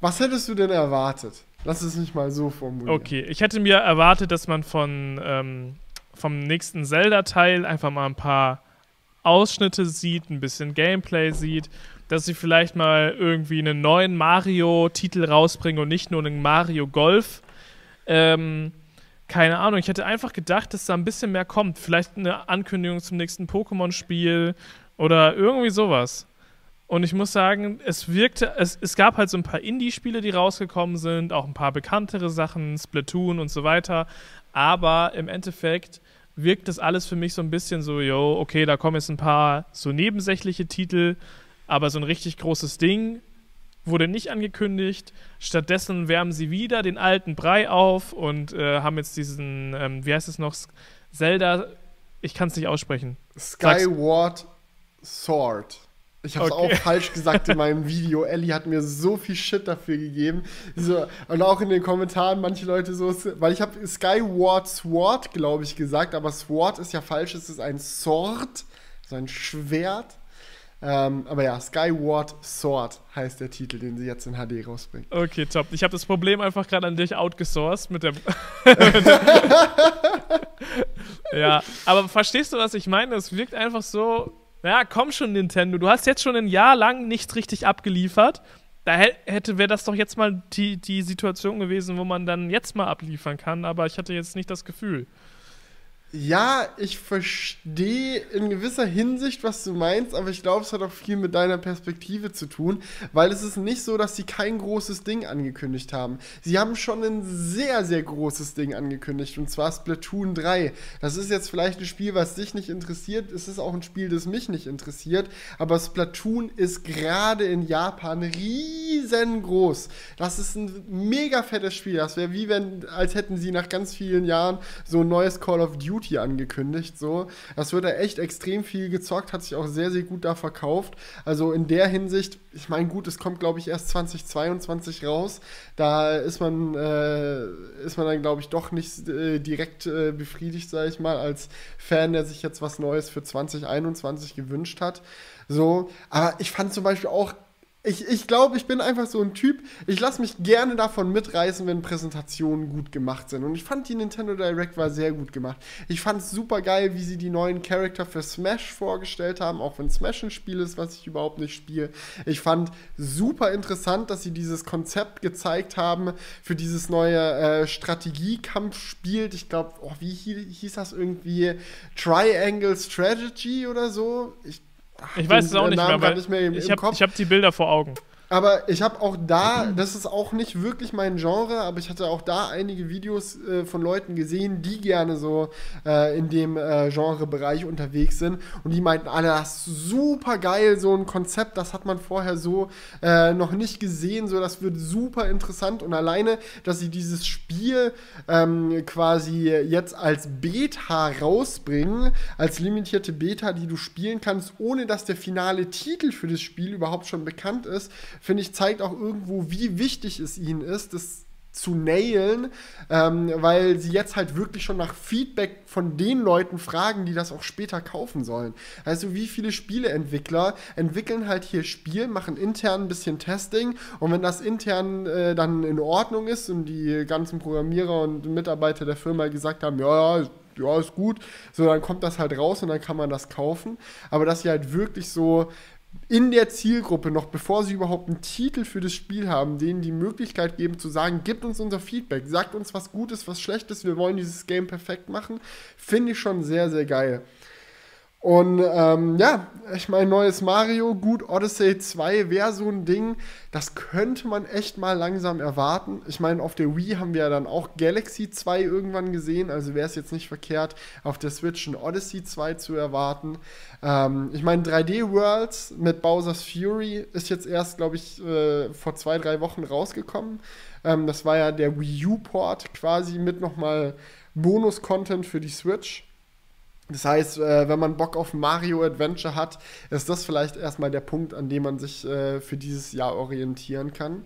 Was hättest du denn erwartet? Lass es nicht mal so formulieren. Okay, ich hätte mir erwartet, dass man von, ähm, vom nächsten Zelda-Teil einfach mal ein paar Ausschnitte sieht, ein bisschen Gameplay sieht, dass sie vielleicht mal irgendwie einen neuen Mario-Titel rausbringen und nicht nur einen Mario Golf. Ähm, keine Ahnung, ich hätte einfach gedacht, dass da ein bisschen mehr kommt. Vielleicht eine Ankündigung zum nächsten Pokémon-Spiel oder irgendwie sowas. Und ich muss sagen, es wirkte, es, es gab halt so ein paar Indie-Spiele, die rausgekommen sind, auch ein paar bekanntere Sachen, Splatoon und so weiter. Aber im Endeffekt wirkt das alles für mich so ein bisschen so, yo, okay, da kommen jetzt ein paar so nebensächliche Titel, aber so ein richtig großes Ding wurde nicht angekündigt. Stattdessen wärmen sie wieder den alten Brei auf und äh, haben jetzt diesen, ähm, wie heißt es noch, Zelda, ich kann es nicht aussprechen. Skyward Sword. Ich habe es okay. auch falsch gesagt in meinem Video. Ellie hat mir so viel Shit dafür gegeben. So, und auch in den Kommentaren manche Leute so, weil ich habe Skyward Sword, glaube ich, gesagt, aber Sword ist ja falsch, es ist ein Sword, so ein Schwert. Ähm, aber ja, Skyward Sword heißt der Titel, den sie jetzt in HD rausbringen. Okay, top. Ich habe das Problem einfach gerade an dich outgesourced mit dem. [LAUGHS] ja, aber verstehst du, was ich meine? Es wirkt einfach so. Ja, komm schon, Nintendo. Du hast jetzt schon ein Jahr lang nichts richtig abgeliefert. Da hätte wäre das doch jetzt mal die, die Situation gewesen, wo man dann jetzt mal abliefern kann, aber ich hatte jetzt nicht das Gefühl. Ja, ich verstehe in gewisser Hinsicht, was du meinst, aber ich glaube, es hat auch viel mit deiner Perspektive zu tun, weil es ist nicht so, dass sie kein großes Ding angekündigt haben. Sie haben schon ein sehr, sehr großes Ding angekündigt, und zwar Splatoon 3. Das ist jetzt vielleicht ein Spiel, was dich nicht interessiert, es ist auch ein Spiel, das mich nicht interessiert, aber Splatoon ist gerade in Japan riesengroß. Das ist ein mega fettes Spiel. Das wäre wie wenn, als hätten sie nach ganz vielen Jahren so ein neues Call of Duty Duty angekündigt. So. Das wird da echt extrem viel gezockt, hat sich auch sehr, sehr gut da verkauft. Also in der Hinsicht, ich meine, gut, es kommt, glaube ich, erst 2022 raus. Da ist man, äh, ist man dann, glaube ich, doch nicht äh, direkt äh, befriedigt, sage ich mal, als Fan, der sich jetzt was Neues für 2021 gewünscht hat. So, aber ich fand zum Beispiel auch ich, ich glaube, ich bin einfach so ein Typ, ich lasse mich gerne davon mitreißen, wenn Präsentationen gut gemacht sind. Und ich fand die Nintendo Direct war sehr gut gemacht. Ich fand es super geil, wie sie die neuen Charakter für Smash vorgestellt haben, auch wenn Smash ein Spiel ist, was ich überhaupt nicht spiele. Ich fand super interessant, dass sie dieses Konzept gezeigt haben für dieses neue äh, Strategiekampfspiel. Ich glaube, oh, wie hieß das irgendwie? Triangle Strategy oder so? Ich ich weiß es auch nicht Namen mehr, weil mehr ich habe hab die Bilder vor Augen. Aber ich habe auch da, das ist auch nicht wirklich mein Genre, aber ich hatte auch da einige Videos äh, von Leuten gesehen, die gerne so äh, in dem äh, Genrebereich unterwegs sind. Und die meinten alle, das ist super geil, so ein Konzept, das hat man vorher so äh, noch nicht gesehen, so das wird super interessant. Und alleine, dass sie dieses Spiel ähm, quasi jetzt als Beta rausbringen, als limitierte Beta, die du spielen kannst, ohne dass der finale Titel für das Spiel überhaupt schon bekannt ist, finde ich, zeigt auch irgendwo, wie wichtig es ihnen ist, das zu nailen, ähm, weil sie jetzt halt wirklich schon nach Feedback von den Leuten fragen, die das auch später kaufen sollen. Also wie viele Spieleentwickler entwickeln halt hier Spiel, machen intern ein bisschen Testing und wenn das intern äh, dann in Ordnung ist und die ganzen Programmierer und Mitarbeiter der Firma gesagt haben, ja, ja, ja, ist gut, so dann kommt das halt raus und dann kann man das kaufen. Aber dass sie halt wirklich so in der Zielgruppe, noch bevor sie überhaupt einen Titel für das Spiel haben, denen die Möglichkeit geben zu sagen, gibt uns unser Feedback, sagt uns was Gutes, was Schlechtes, wir wollen dieses Game perfekt machen, finde ich schon sehr, sehr geil. Und ähm, ja, ich meine, neues Mario, gut, Odyssey 2 wäre so ein Ding, das könnte man echt mal langsam erwarten. Ich meine, auf der Wii haben wir ja dann auch Galaxy 2 irgendwann gesehen, also wäre es jetzt nicht verkehrt, auf der Switch ein Odyssey 2 zu erwarten. Ähm, ich meine, 3D Worlds mit Bowser's Fury ist jetzt erst, glaube ich, äh, vor zwei, drei Wochen rausgekommen. Ähm, das war ja der Wii U-Port quasi mit nochmal Bonus-Content für die Switch. Das heißt, äh, wenn man Bock auf Mario Adventure hat, ist das vielleicht erstmal der Punkt, an dem man sich äh, für dieses Jahr orientieren kann.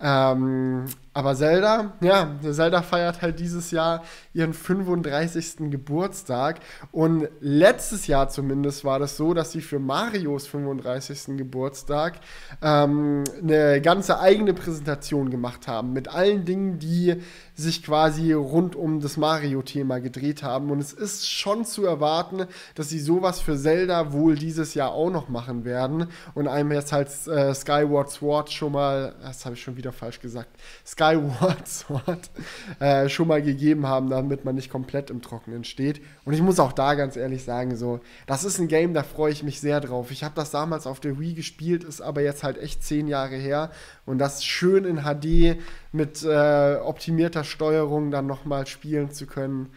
Ähm, aber Zelda, ja, Zelda feiert halt dieses Jahr ihren 35. Geburtstag. Und letztes Jahr zumindest war das so, dass sie für Marios 35. Geburtstag ähm, eine ganze eigene Präsentation gemacht haben. Mit allen Dingen, die sich quasi rund um das Mario-Thema gedreht haben. Und es ist schon zu erwarten, dass sie sowas für Zelda wohl dieses Jahr auch noch machen werden. Und einem jetzt halt äh, Skyward Sword schon mal, das habe ich schon wieder falsch gesagt, Skyward Skyward Sword [LAUGHS] äh, schon mal gegeben haben, damit man nicht komplett im Trockenen steht. Und ich muss auch da ganz ehrlich sagen, so, das ist ein Game, da freue ich mich sehr drauf. Ich habe das damals auf der Wii gespielt, ist aber jetzt halt echt zehn Jahre her. Und das schön in HD mit äh, optimierter Steuerung dann nochmal spielen zu können,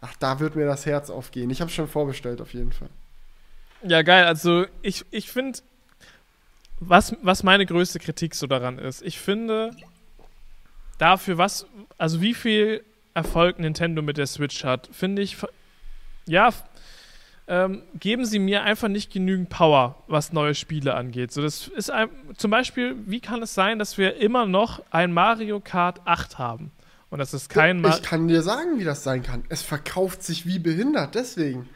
ach, da wird mir das Herz aufgehen. Ich habe schon vorbestellt, auf jeden Fall. Ja, geil. Also ich, ich finde, was, was meine größte Kritik so daran ist, ich finde, dafür, was, also wie viel Erfolg Nintendo mit der Switch hat, finde ich, ja, ähm, geben sie mir einfach nicht genügend Power, was neue Spiele angeht. So, das ist ein, zum Beispiel, wie kann es sein, dass wir immer noch ein Mario Kart 8 haben? Und das ist kein Mario. Ich kann dir sagen, wie das sein kann. Es verkauft sich wie behindert, deswegen.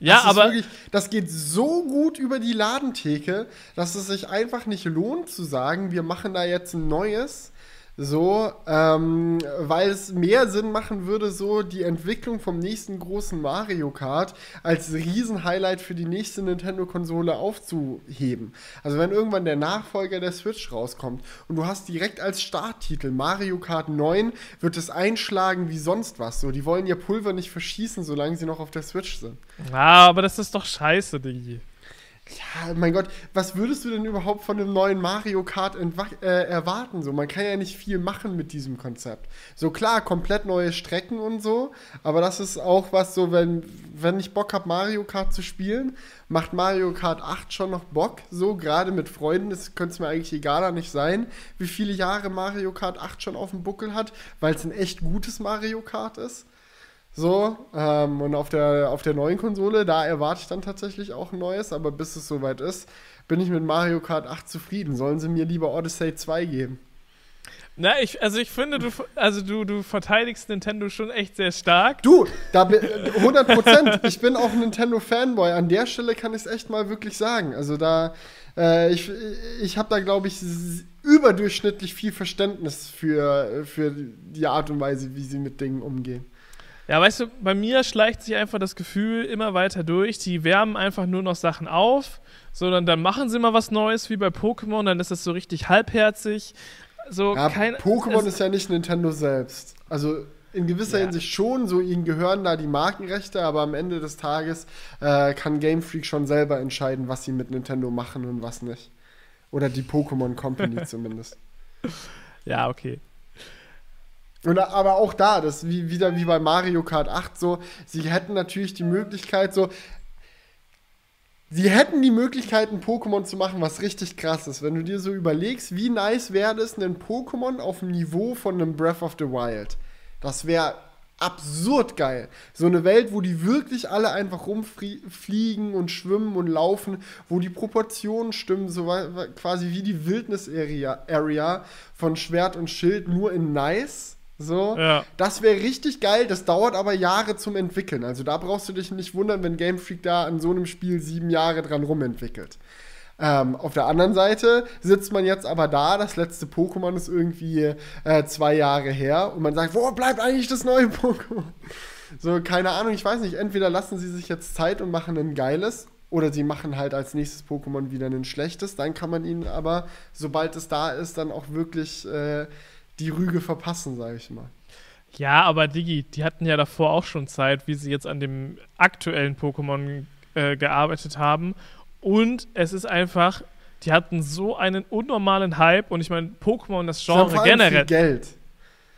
Ja, das aber- Wirklich, das geht so gut über die Ladentheke, dass es sich einfach nicht lohnt zu sagen, wir machen da jetzt ein neues. So, ähm, weil es mehr Sinn machen würde, so die Entwicklung vom nächsten großen Mario Kart als Riesenhighlight für die nächste Nintendo-Konsole aufzuheben. Also wenn irgendwann der Nachfolger der Switch rauskommt und du hast direkt als Starttitel Mario Kart 9, wird es einschlagen wie sonst was. So, die wollen ihr Pulver nicht verschießen, solange sie noch auf der Switch sind. Ah, aber das ist doch scheiße, Digi. Ja, mein Gott, was würdest du denn überhaupt von einem neuen Mario Kart äh, erwarten? So, man kann ja nicht viel machen mit diesem Konzept. So klar, komplett neue Strecken und so, aber das ist auch was so, wenn, wenn ich Bock habe, Mario Kart zu spielen, macht Mario Kart 8 schon noch Bock. So, gerade mit Freunden, das könnte es mir eigentlich egaler nicht sein, wie viele Jahre Mario Kart 8 schon auf dem Buckel hat, weil es ein echt gutes Mario Kart ist. So, ähm, und auf der, auf der neuen Konsole, da erwarte ich dann tatsächlich auch ein neues, aber bis es soweit ist, bin ich mit Mario Kart 8 zufrieden. Sollen sie mir lieber Odyssey 2 geben? Na, ich, also ich finde, du, also du, du verteidigst Nintendo schon echt sehr stark. Du, da bin, 100 Prozent. Ich bin auch ein Nintendo-Fanboy. An der Stelle kann ich es echt mal wirklich sagen. Also da, äh, ich, ich habe da, glaube ich, überdurchschnittlich viel Verständnis für, für die Art und Weise, wie sie mit Dingen umgehen. Ja, weißt du, bei mir schleicht sich einfach das Gefühl immer weiter durch. Die wärmen einfach nur noch Sachen auf, sondern dann machen sie mal was Neues, wie bei Pokémon, dann ist das so richtig halbherzig. So, Ja, kein, Pokémon ist ja nicht Nintendo selbst. Also in gewisser Ja. Hinsicht schon, so ihnen gehören da die Markenrechte, aber am Ende des Tages äh, kann Game Freak schon selber entscheiden, was sie mit Nintendo machen und was nicht. Oder die Pokémon Company [LAUGHS] zumindest. Ja, okay. Und, aber auch da, das wie, wieder wie bei Mario Kart 8 so, sie hätten natürlich die Möglichkeit so, sie hätten die Möglichkeit, ein Pokémon zu machen, was richtig krass ist. Wenn du dir so überlegst, wie nice wäre es, ein Pokémon auf dem Niveau von einem Breath of the Wild. Das wäre absurd geil. So eine Welt, wo die wirklich alle einfach rumfliegen und schwimmen und laufen, wo die Proportionen stimmen, so quasi wie die Wildnis-Area Area von Schwert und Schild, nur in nice. So. Ja. Das wäre richtig geil, das dauert aber Jahre zum Entwickeln. Also da brauchst du dich nicht wundern, wenn Game Freak da an so einem Spiel sieben Jahre dran rumentwickelt. Ähm, auf der anderen Seite sitzt man jetzt aber da, das letzte Pokémon ist irgendwie äh, zwei Jahre her und man sagt, wo bleibt eigentlich das neue [LAUGHS] Pokémon? So, keine Ahnung, ich weiß nicht, entweder lassen sie sich jetzt Zeit und machen ein geiles oder sie machen halt als nächstes Pokémon wieder ein schlechtes, dann kann man ihnen aber, sobald es da ist, dann auch wirklich äh, die Rüge verpassen, sage ich mal. Ja, aber Digi, die hatten ja davor auch schon Zeit, wie sie jetzt an dem aktuellen Pokémon äh, gearbeitet haben. Und es ist einfach, die hatten so einen unnormalen Hype. Und ich meine, Pokémon, das Genre generell, Geld.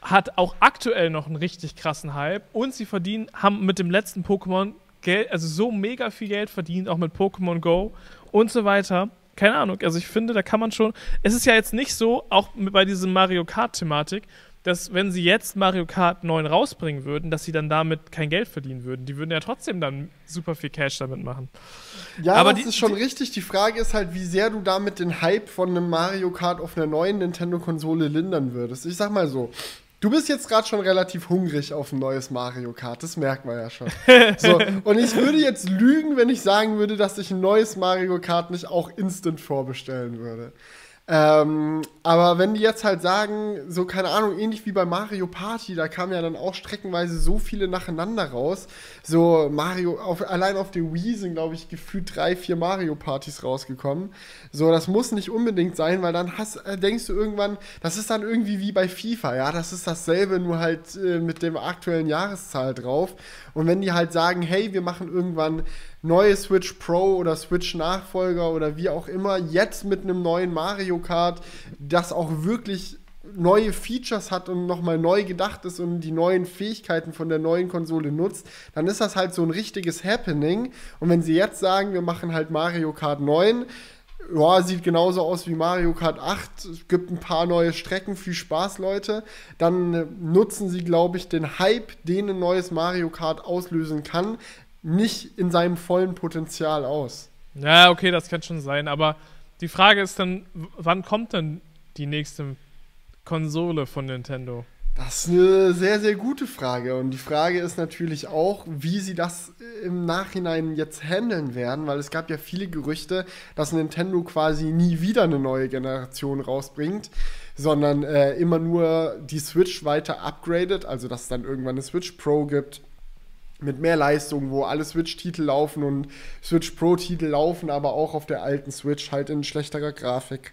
hat auch aktuell noch einen richtig krassen Hype. Und sie verdienen, haben mit dem letzten Pokémon Geld, also so mega viel Geld verdient, auch mit Pokémon Go und so weiter. Keine Ahnung, also ich finde, da kann man schon. Es ist ja jetzt nicht so, auch bei diesem Mario Kart-Thematik, dass wenn sie jetzt Mario Kart 9 rausbringen würden, dass sie dann damit kein Geld verdienen würden. Die würden ja trotzdem dann super viel Cash damit machen. Ja, Aber das die- ist schon richtig. Die Frage ist halt, wie sehr du damit den Hype von einem Mario Kart auf einer neuen Nintendo-Konsole lindern würdest. Ich sag mal so. Du bist jetzt gerade schon relativ hungrig auf ein neues Mario Kart, das merkt man ja schon. [LAUGHS] So, und ich würde jetzt lügen, wenn ich sagen würde, dass ich ein neues Mario Kart nicht auch instant vorbestellen würde. Ähm, aber wenn die jetzt halt sagen, so keine Ahnung, ähnlich wie bei Mario Party, da kamen ja dann auch streckenweise so viele nacheinander raus. So Mario, auf, allein auf der Wii sind, glaube ich, gefühlt drei, vier Mario Partys rausgekommen. So, das muss nicht unbedingt sein, weil dann hast, äh, denkst du irgendwann, das ist dann irgendwie wie bei FIFA, ja, das ist dasselbe, nur halt äh, mit dem aktuellen Jahreszahl drauf. Und wenn die halt sagen, hey, wir machen irgendwann neue Switch Pro oder Switch Nachfolger oder wie auch immer, jetzt mit einem neuen Mario Kart, das auch wirklich neue Features hat und nochmal neu gedacht ist und die neuen Fähigkeiten von der neuen Konsole nutzt, dann ist das halt so ein richtiges Happening. Und wenn sie jetzt sagen, wir machen halt Mario Kart 9, ja, sieht genauso aus wie Mario Kart 8. Es gibt ein paar neue Strecken. Viel Spaß, Leute. Dann nutzen sie, glaube ich, den Hype, den ein neues Mario Kart auslösen kann, nicht in seinem vollen Potenzial aus. Ja, okay, das kann schon sein. Aber die Frage ist dann, wann kommt denn die nächste Konsole von Nintendo? Das ist eine sehr, sehr gute Frage. Und die Frage ist natürlich auch, wie sie das im Nachhinein jetzt handeln werden, weil es gab ja viele Gerüchte, dass Nintendo quasi nie wieder eine neue Generation rausbringt, sondern äh, immer nur die Switch weiter upgradet, also dass es dann irgendwann eine Switch Pro gibt mit mehr Leistung, wo alle Switch-Titel laufen und Switch Pro-Titel laufen, aber auch auf der alten Switch halt in schlechterer Grafik.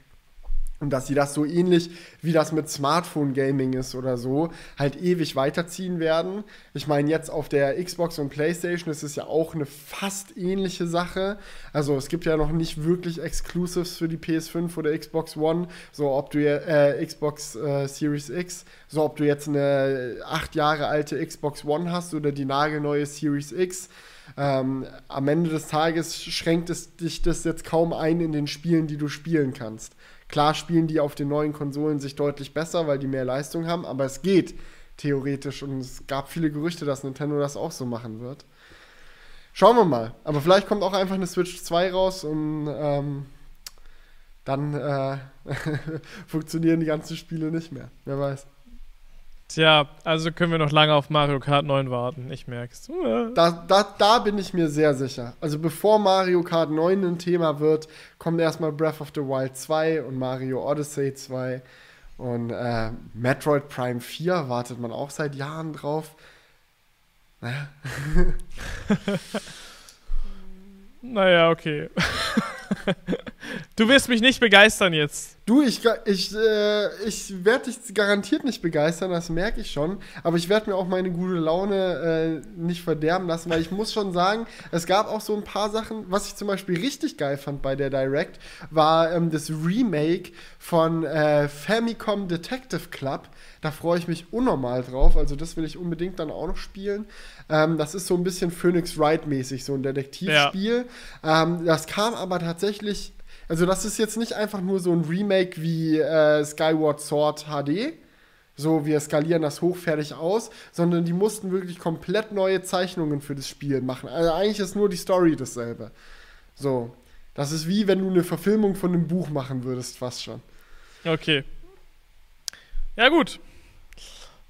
Und dass sie das so ähnlich wie das mit Smartphone-Gaming ist oder so, halt ewig weiterziehen werden. Ich meine, jetzt auf der Xbox und PlayStation ist es ja auch eine fast ähnliche Sache. Also es gibt ja noch nicht wirklich Exclusives für die PS5 oder Xbox One, so ob du äh, Xbox äh, Series X, so ob du jetzt eine acht Jahre alte Xbox One hast oder die nagelneue Series X. Ähm, am Ende des Tages schränkt es dich das jetzt kaum ein in den Spielen, die du spielen kannst. Klar spielen die auf den neuen Konsolen sich deutlich besser, weil die mehr Leistung haben, aber es geht theoretisch und es gab viele Gerüchte, dass Nintendo das auch so machen wird. Schauen wir mal. Aber vielleicht kommt auch einfach eine Switch 2 raus und ähm, dann äh, [LAUGHS] funktionieren die ganzen Spiele nicht mehr. Wer weiß. Tja, also können wir noch lange auf Mario Kart 9 warten, ich merk's. Da, da, da bin ich mir sehr sicher. Also bevor Mario Kart 9 ein Thema wird, kommt erstmal Breath of the Wild 2 und Mario Odyssey 2. Und äh, Metroid Prime 4 wartet man auch seit Jahren drauf. Naja. [LAUGHS] naja, okay. Du wirst mich nicht begeistern jetzt. Du, ich, ich, äh, ich werde dich garantiert nicht begeistern, das merke ich schon. Aber ich werde mir auch meine gute Laune äh, nicht verderben lassen, weil ich muss schon sagen, es gab auch so ein paar Sachen, was ich zum Beispiel richtig geil fand bei der Direct, war ähm, das Remake von äh, Famicom Detective Club. Da freue ich mich unnormal drauf. Also das will ich unbedingt dann auch noch spielen. Ähm, das ist so ein bisschen Phoenix Wright mäßig, so ein Detektivspiel. Ja. Ähm, das kam aber tatsächlich, also das ist jetzt nicht einfach nur so ein Remake wie äh, Skyward Sword HD. So, wir skalieren das hochfertig aus, sondern die mussten wirklich komplett neue Zeichnungen für das Spiel machen. Also eigentlich ist nur die Story dasselbe. So. Das ist wie wenn du eine Verfilmung von einem Buch machen würdest, fast schon. Okay. Ja, gut.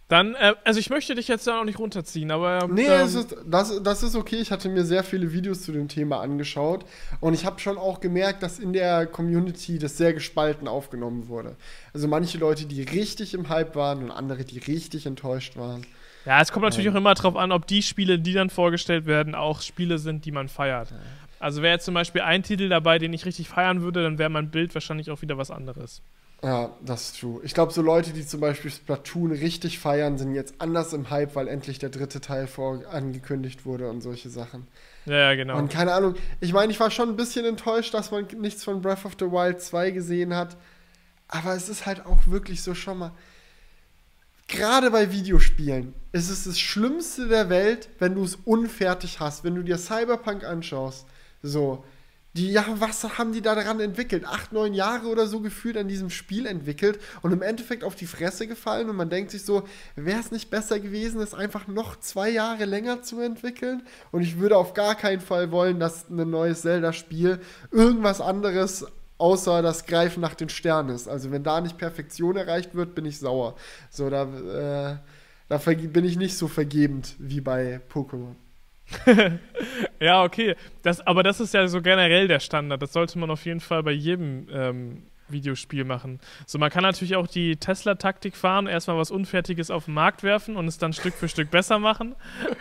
Dann, äh, also ich möchte dich jetzt da auch nicht runterziehen, aber. Nee, ähm, ist, das, das ist okay. Ich hatte mir sehr viele Videos zu dem Thema angeschaut und ich habe schon auch gemerkt, dass in der Community das sehr gespalten aufgenommen wurde. Also manche Leute, die richtig im Hype waren und andere, die richtig enttäuscht waren. Ja, es kommt natürlich ähm. auch immer darauf an, ob die Spiele, die dann vorgestellt werden, auch Spiele sind, die man feiert. Also wäre jetzt zum Beispiel ein Titel dabei, den ich richtig feiern würde, dann wäre mein Bild wahrscheinlich auch wieder was anderes. Ja, das ist true. Ich glaube, so Leute, die zum Beispiel Splatoon richtig feiern, sind jetzt anders im Hype, weil endlich der dritte Teil vor angekündigt wurde und solche Sachen. Ja, ja, genau. Und keine Ahnung, ich meine, ich war schon ein bisschen enttäuscht, dass man nichts von Breath of the Wild 2 gesehen hat. Aber es ist halt auch wirklich so schon mal. Gerade bei Videospielen ist es das Schlimmste der Welt, wenn du es unfertig hast. Wenn du dir Cyberpunk anschaust, so, die, ja, was haben die da daran entwickelt? Acht, neun Jahre oder so gefühlt an diesem Spiel entwickelt und im Endeffekt auf die Fresse gefallen und man denkt sich so, wäre es nicht besser gewesen, es einfach noch zwei Jahre länger zu entwickeln? Und ich würde auf gar keinen Fall wollen, dass ein neues Zelda-Spiel irgendwas anderes außer das Greifen nach den Sternen ist. Also wenn da nicht Perfektion erreicht wird, bin ich sauer. So, da, äh, da bin ich nicht so vergebend wie bei Pokémon. [LAUGHS] ja, okay. Das, aber das ist ja so generell der Standard. Das sollte man auf jeden Fall bei jedem ähm, Videospiel machen. So, man kann natürlich auch die Tesla-Taktik fahren, erstmal was Unfertiges auf den Markt werfen und es dann Stück für Stück besser machen.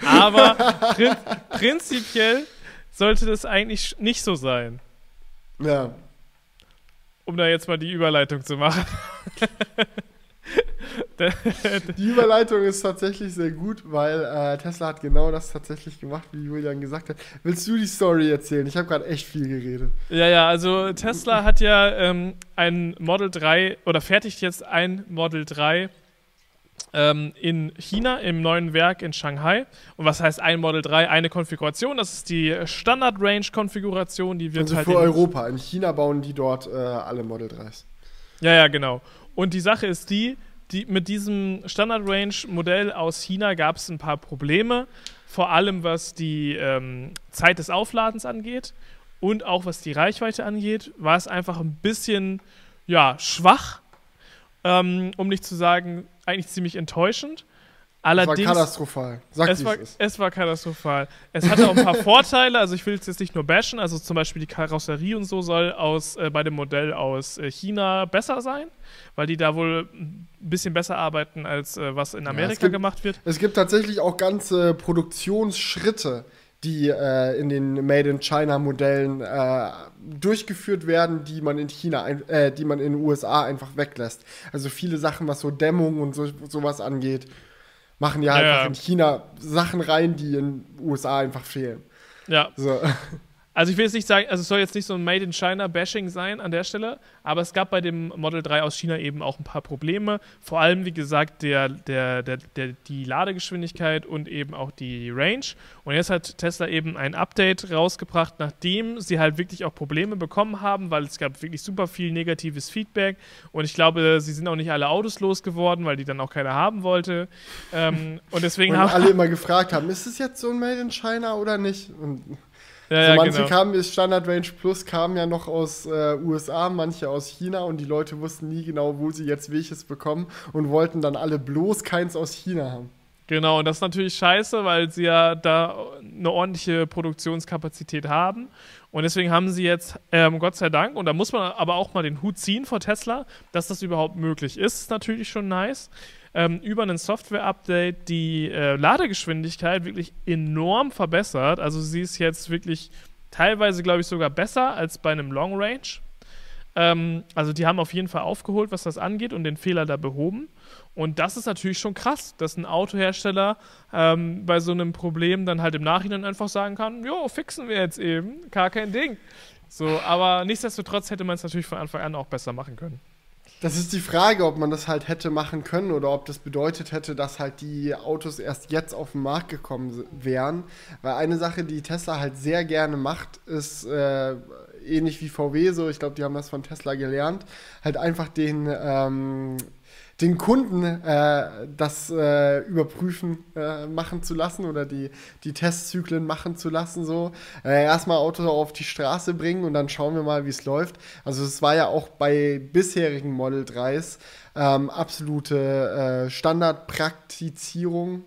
Aber prin prinzipiell sollte das eigentlich nicht so sein. Ja. Um da jetzt mal die Überleitung zu machen. [LAUGHS] [LAUGHS] Die Überleitung ist tatsächlich sehr gut, weil äh, Tesla hat genau das tatsächlich gemacht, wie Julian gesagt hat. Willst du die Story erzählen? Ich habe gerade echt viel geredet. Ja, ja, also Tesla hat ja ähm, ein Model 3 oder fertigt jetzt ein Model 3 ähm, in China im neuen Werk in Shanghai. Und was heißt ein Model 3? Eine Konfiguration, das ist die Standard-Range-Konfiguration, die wird also halt. für Europa. In China bauen die dort äh, alle Model 3s. Ja, ja, genau. Und die Sache ist die, die, mit diesem Standard-Range-Modell aus China gab es ein paar Probleme, vor allem was die ähm, Zeit des Aufladens angeht und auch was die Reichweite angeht, war es einfach ein bisschen ja, schwach. ähm, um nicht zu sagen, eigentlich ziemlich enttäuschend. Allerdings, es war katastrophal. Sag, es, war, es. es war katastrophal. Es hatte auch ein paar Vorteile, also ich will es jetzt nicht nur bashen, also zum Beispiel die Karosserie und so soll aus, äh, bei dem Modell aus äh, China besser sein, weil die da wohl ein bisschen besser arbeiten, als äh, was in Amerika ja, gibt, gemacht wird. Es gibt tatsächlich auch ganze Produktionsschritte, die äh, in den Made in China Modellen äh, durchgeführt werden, die man in China, äh, die man in den USA einfach weglässt. Also viele Sachen, was so Dämmung und so, sowas angeht machen ja, ja einfach in China Sachen rein, die in den USA einfach fehlen. Ja. So. Also ich will jetzt nicht sagen, also es soll jetzt nicht so ein Made in China Bashing sein an der Stelle, aber es gab bei dem Model 3 aus China eben auch ein paar Probleme. Vor allem, wie gesagt, der, der, der, der, die Ladegeschwindigkeit und eben auch die Range. Und jetzt hat Tesla eben ein Update rausgebracht, nachdem sie halt wirklich auch Probleme bekommen haben, weil es gab wirklich super viel negatives Feedback. Und ich glaube, sie sind auch nicht alle Autos losgeworden, weil die dann auch keiner haben wollte. Ähm, und deswegen und haben alle [LAUGHS] immer gefragt haben, ist es jetzt so ein Made in China oder nicht? Und ja, so ja, manche genau. kamen, Standard Range Plus kamen ja noch aus äh, USA, manche aus China und die Leute wussten nie genau, wo sie jetzt welches bekommen und wollten dann alle bloß keins aus China haben. Genau, und das ist natürlich scheiße, weil sie ja da eine ordentliche Produktionskapazität haben. Und deswegen haben sie jetzt, ähm, Gott sei Dank, und da muss man aber auch mal den Hut ziehen vor Tesla, dass das überhaupt möglich ist, ist natürlich schon nice ähm, über ein Software-Update die äh, Ladegeschwindigkeit wirklich enorm verbessert. Also sie ist jetzt wirklich teilweise, glaube ich, sogar besser als bei einem Long Range. Ähm, also die haben auf jeden Fall aufgeholt, was das angeht und den Fehler da behoben. Und das ist natürlich schon krass, dass ein Autohersteller ähm, bei so einem Problem dann halt im Nachhinein einfach sagen kann, jo, fixen wir jetzt eben, gar kein Ding. So, aber nichtsdestotrotz hätte man es natürlich von Anfang an auch besser machen können. Das ist die Frage, ob man das halt hätte machen können oder ob das bedeutet hätte, dass halt die Autos erst jetzt auf den Markt gekommen wären. Weil eine Sache, die Tesla halt sehr gerne macht, ist äh, ähnlich wie VW so, ich glaube, die haben das von Tesla gelernt, halt einfach den ähm, den Kunden äh, das äh, Überprüfen äh, machen zu lassen oder die, die Testzyklen machen zu lassen. So äh, erstmal Auto auf die Straße bringen und dann schauen wir mal, wie es läuft. Also es war ja auch bei bisherigen Model 3s ähm, absolute äh, Standardpraktizierung.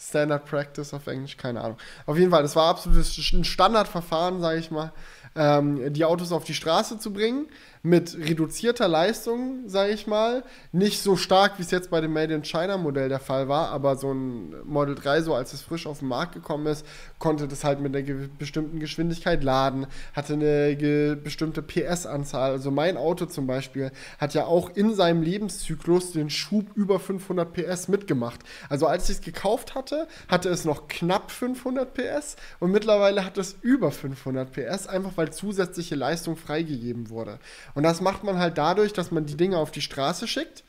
Standard Practice auf Englisch, keine Ahnung. Auf jeden Fall, das war absolutes Standardverfahren, sage ich mal, ähm, die Autos auf die Straße zu bringen mit reduzierter Leistung, sage ich mal. Nicht so stark, wie es jetzt bei dem Made in China Modell der Fall war, aber so ein Model 3, so als es frisch auf den Markt gekommen ist, konnte das halt mit einer bestimmten Geschwindigkeit laden, hatte eine bestimmte PS-Anzahl. Also mein Auto zum Beispiel hat ja auch in seinem Lebenszyklus den Schub über 500 PS mitgemacht. Also als ich es gekauft hatte, hatte es noch knapp 500 PS und mittlerweile hat es über 500 PS, einfach weil zusätzliche Leistung freigegeben wurde. Und das macht man halt dadurch, dass man die Dinge auf die Straße schickt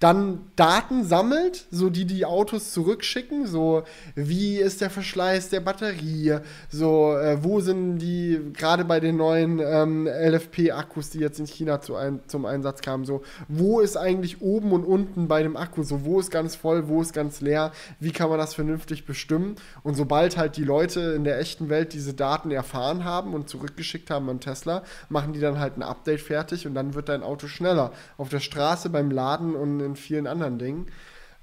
dann Daten sammelt, so die die Autos zurückschicken, so wie ist der Verschleiß der Batterie, so äh, wo sind die, gerade bei den neuen ähm, LFP-Akkus, die jetzt in China zu ein, zum Einsatz kamen, so wo ist eigentlich oben und unten bei dem Akku, so wo ist ganz voll, wo ist ganz leer, wie kann man das vernünftig bestimmen? Und sobald halt die Leute in der echten Welt diese Daten erfahren haben und zurückgeschickt haben an Tesla, machen die dann halt ein Update fertig und dann wird dein Auto schneller. Auf der Straße beim Laden und in vielen anderen Dingen.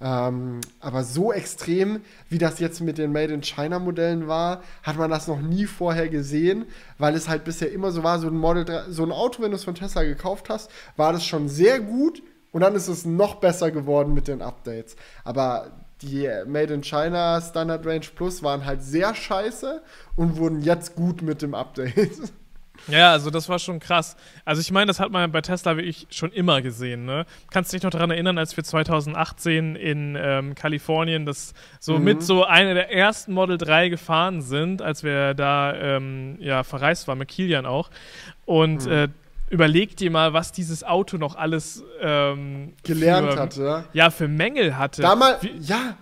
Ähm, aber so extrem, wie das jetzt mit den Made in China Modellen war, hat man das noch nie vorher gesehen, weil es halt bisher immer so war, so ein Model 3, so ein Auto, wenn du es von Tesla gekauft hast, war das schon sehr gut und dann ist es noch besser geworden mit den Updates. Aber die Made in China Standard Range Plus waren halt sehr scheiße und wurden jetzt gut mit dem Update. [LAUGHS] Ja, also das war schon krass. Also ich meine, das hat man bei Tesla wirklich schon immer gesehen. Ne? Kannst du dich noch daran erinnern, als wir 2018 in ähm, Kalifornien das so mhm. mit so einer der ersten Model 3 gefahren sind, als wir da ähm, ja verreist waren, mit Kilian auch. Und mhm. äh, überleg dir mal, was dieses Auto noch alles ähm, gelernt für, hatte. Ja, für Mängel hatte. Damals, ja.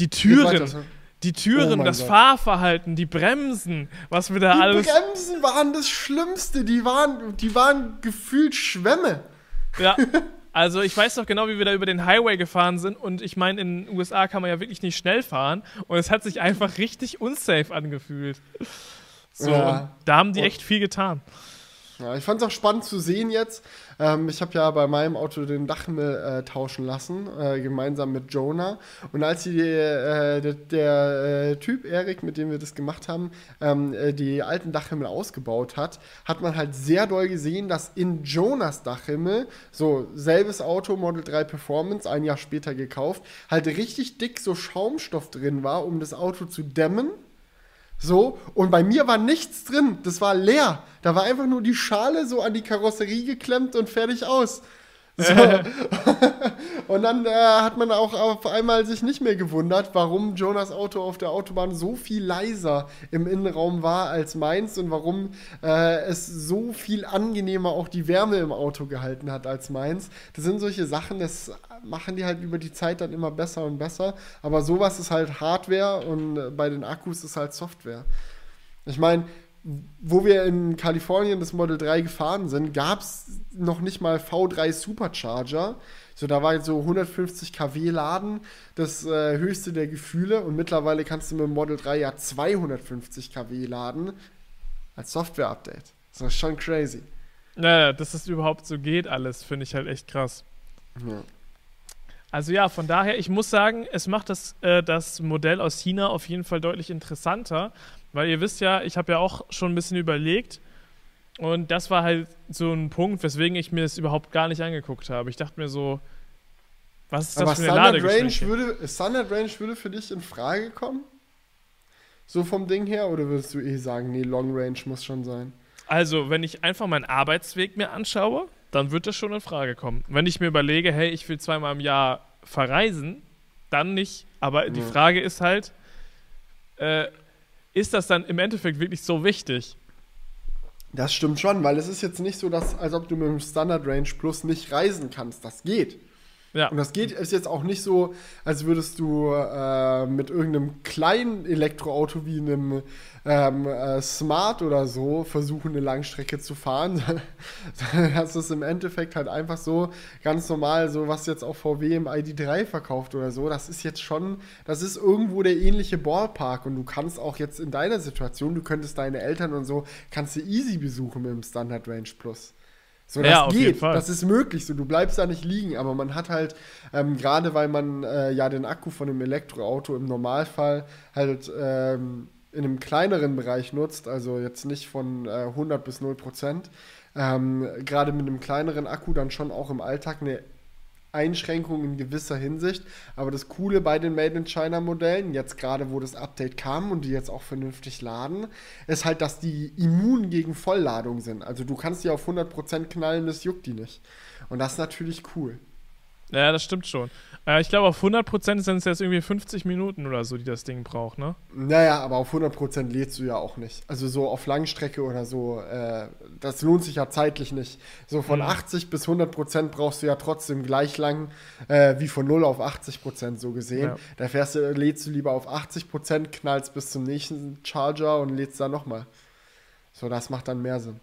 Die Türen die Türen, oh das Gott. Fahrverhalten, die Bremsen, was wir da die alles. Die Bremsen waren das Schlimmste, die waren, die waren gefühlt Schwämme. Ja. [LAUGHS] Also ich weiß noch genau, wie wir da über den Highway gefahren sind und ich meine, in den USA kann man ja wirklich nicht schnell fahren und es hat sich einfach richtig unsafe angefühlt. So, ja. da haben die echt viel getan. Ja, ich fand es auch spannend zu sehen jetzt. Ähm, ich habe ja bei meinem Auto den Dachhimmel äh, tauschen lassen, äh, gemeinsam mit Jonah. Und als die, äh, der, der äh, Typ, Erik, mit dem wir das gemacht haben, ähm, äh, die alten Dachhimmel ausgebaut hat, hat man halt sehr doll gesehen, dass in Jonas Dachhimmel, so selbes Auto, Model 3 Performance, ein Jahr später gekauft, halt richtig dick so Schaumstoff drin war, um das Auto zu dämmen. So, und bei mir war nichts drin. Das war leer. Da war einfach nur die Schale so an die Karosserie geklemmt und fertig aus. [LAUGHS] So. und dann äh, hat man auch auf einmal sich nicht mehr gewundert, warum Jonas Auto auf der Autobahn so viel leiser im Innenraum war als meins und warum äh, es so viel angenehmer auch die Wärme im Auto gehalten hat als meins. Das sind solche Sachen, das machen die halt über die Zeit dann immer besser und besser. Aber sowas ist halt Hardware und äh, bei den Akkus ist halt Software. Ich meine, wo wir in Kalifornien das Model 3 gefahren sind, gab es noch nicht mal V3 Supercharger. So, da war so 150 kW Laden, das äh, höchste der Gefühle. Und mittlerweile kannst du mit dem Model 3 ja 250 kW laden als Software-Update. Das ist schon crazy. Naja, dass das überhaupt so geht, alles, finde ich halt echt krass. Ja. Also ja, von daher, ich muss sagen, es macht das, äh, das Modell aus China auf jeden Fall deutlich interessanter, weil ihr wisst ja, ich habe ja auch schon ein bisschen überlegt und das war halt so ein Punkt, weswegen ich mir das überhaupt gar nicht angeguckt habe. Ich dachte mir so, was ist das Aber für eine Standard Range, würde, Standard Range würde für dich in Frage kommen? So vom Ding her? Oder würdest du eh sagen, nee, Long Range muss schon sein? Also, wenn ich einfach meinen Arbeitsweg mir anschaue, dann wird das schon in Frage kommen. Wenn ich mir überlege, hey, ich will zweimal im Jahr verreisen, dann nicht. Aber die Ja. Frage ist halt, äh, ist das dann im Endeffekt wirklich so wichtig? Das stimmt schon, weil es ist jetzt nicht so, dass, als ob du mit dem Standard Range Plus nicht reisen kannst. Das geht. Ja. Und das geht ist jetzt auch nicht so, als würdest du äh, mit irgendeinem kleinen Elektroauto wie einem ähm, äh, Smart oder so versuchen, eine Langstrecke zu fahren. [LAUGHS] Das ist im Endeffekt halt einfach so ganz normal, so was jetzt auch VW im ID3 verkauft oder so. Das ist jetzt schon, das ist irgendwo der ähnliche Ballpark und du kannst auch jetzt in deiner Situation, du könntest deine Eltern und so, kannst du easy besuchen mit dem Standard Range Plus. So, das Ja, auf jeden geht, Fall. das ist möglich, so, du bleibst da nicht liegen, aber man hat halt, ähm, gerade weil man äh, ja den Akku von einem Elektroauto im Normalfall halt ähm, in einem kleineren Bereich nutzt, also jetzt nicht von äh, 100 bis 0 Prozent, ähm, gerade mit einem kleineren Akku dann schon auch im Alltag eine Einschränkung in gewisser Hinsicht. Aber das Coole bei den Made in China Modellen, jetzt gerade wo das Update kam und die jetzt auch vernünftig laden, ist halt, dass die immun gegen Vollladung sind. Also du kannst die auf 100% knallen, das juckt die nicht. Und das ist natürlich cool. Ja, das stimmt schon. Äh, ich glaube, auf 100% sind es jetzt irgendwie 50 Minuten oder so, die das Ding braucht, ne? Naja, aber auf 100% lädst du ja auch nicht. Also so auf Langstrecke oder so, äh, das lohnt sich ja zeitlich nicht. So von Mhm. 80 bis 100% brauchst du ja trotzdem gleich lang äh, wie von 0 auf 80% so gesehen. Ja. Da fährst du, lädst du lieber auf 80%, knallst bis zum nächsten Charger und lädst dann nochmal. So, das macht dann mehr Sinn.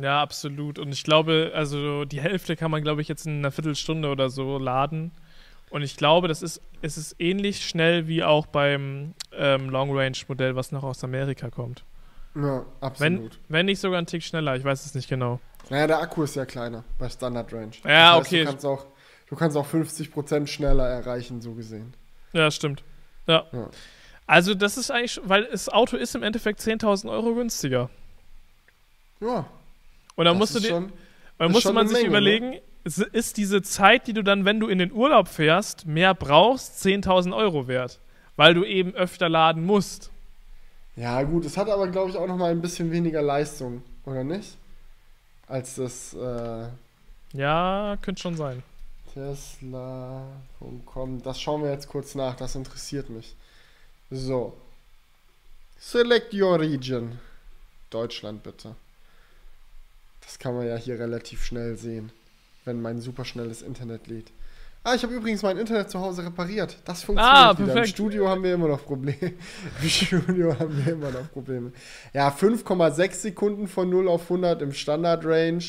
Ja, absolut. Und ich glaube, also die Hälfte kann man, glaube ich, jetzt in einer Viertelstunde oder so laden. Und ich glaube, das ist, es ist ähnlich schnell wie auch beim ähm, Long-Range-Modell, was noch aus Amerika kommt. Ja, Wenn, absolut. wenn nicht sogar ein Tick schneller, ich weiß es nicht genau. Naja, der Akku ist ja kleiner bei Standard Range. Ja, das heißt, okay. Du kannst auch, du kannst auch 50% schneller erreichen, so gesehen. Ja, stimmt. Ja. Ja. Also das ist eigentlich, weil das Auto ist im Endeffekt 10.000 Euro günstiger. Ja, Und dann musst du dir, dann musste man sich Menge, ne? überlegen, ist diese Zeit, die du dann, wenn du in den Urlaub fährst, mehr brauchst, 10.000 Euro wert. Weil du eben öfter laden musst. Ja, gut, es hat aber, glaube ich, auch noch mal ein bisschen weniger Leistung, oder nicht? Als das äh, Ja, könnte schon sein. Tesla.com. Das schauen wir jetzt kurz nach, das interessiert mich. So. Select your region. Deutschland bitte. Das kann man ja hier relativ schnell sehen, wenn mein superschnelles Internet lädt. Ah, ich habe übrigens mein Internet zu Hause repariert. Das funktioniert Ah, wieder. Im perfekt. Studio haben wir immer noch Probleme. [LAUGHS] Im Studio haben wir immer noch Probleme. Ja, 5,6 Sekunden von 0 auf 100 im Standard-Range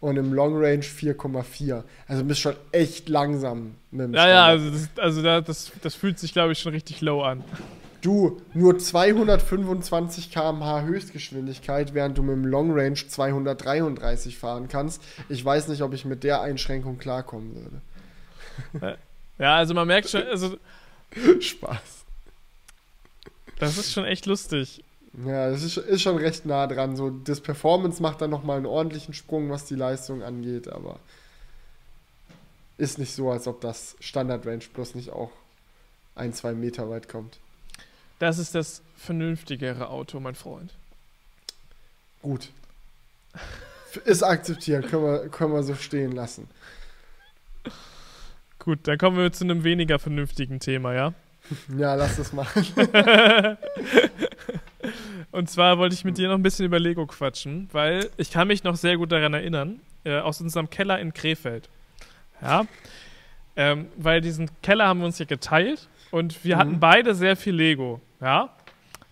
und im Long-Range 4,4. Also du bist schon echt langsam mit dem Ja, ja, Standard. also das, also da, das, das fühlt sich, glaube ich, schon richtig low an. Du, nur 225 km/h Höchstgeschwindigkeit, während du mit dem Long Range 233 fahren kannst. Ich weiß nicht, ob ich mit der Einschränkung klarkommen würde. Ja, also man merkt schon, also [LAUGHS] Spaß. das ist schon echt lustig. Ja, das ist, ist schon recht nah dran. So, das Performance macht dann nochmal einen ordentlichen Sprung, was die Leistung angeht, aber ist nicht so, als ob das Standard Range Plus nicht auch ein, zwei Meter weit kommt. Das ist das vernünftigere Auto, mein Freund. Gut. Ist akzeptiert, können wir, können wir so stehen lassen. Gut, dann kommen wir zu einem weniger vernünftigen Thema, ja? [LAUGHS] Ja, lass das machen. [LAUGHS] Und zwar wollte ich mit dir noch ein bisschen über Lego quatschen, weil ich kann mich noch sehr gut daran erinnern, äh, aus unserem Keller in Krefeld. Ja. Ähm, weil diesen Keller haben wir uns ja geteilt und wir Mhm. hatten beide sehr viel Lego. Ja.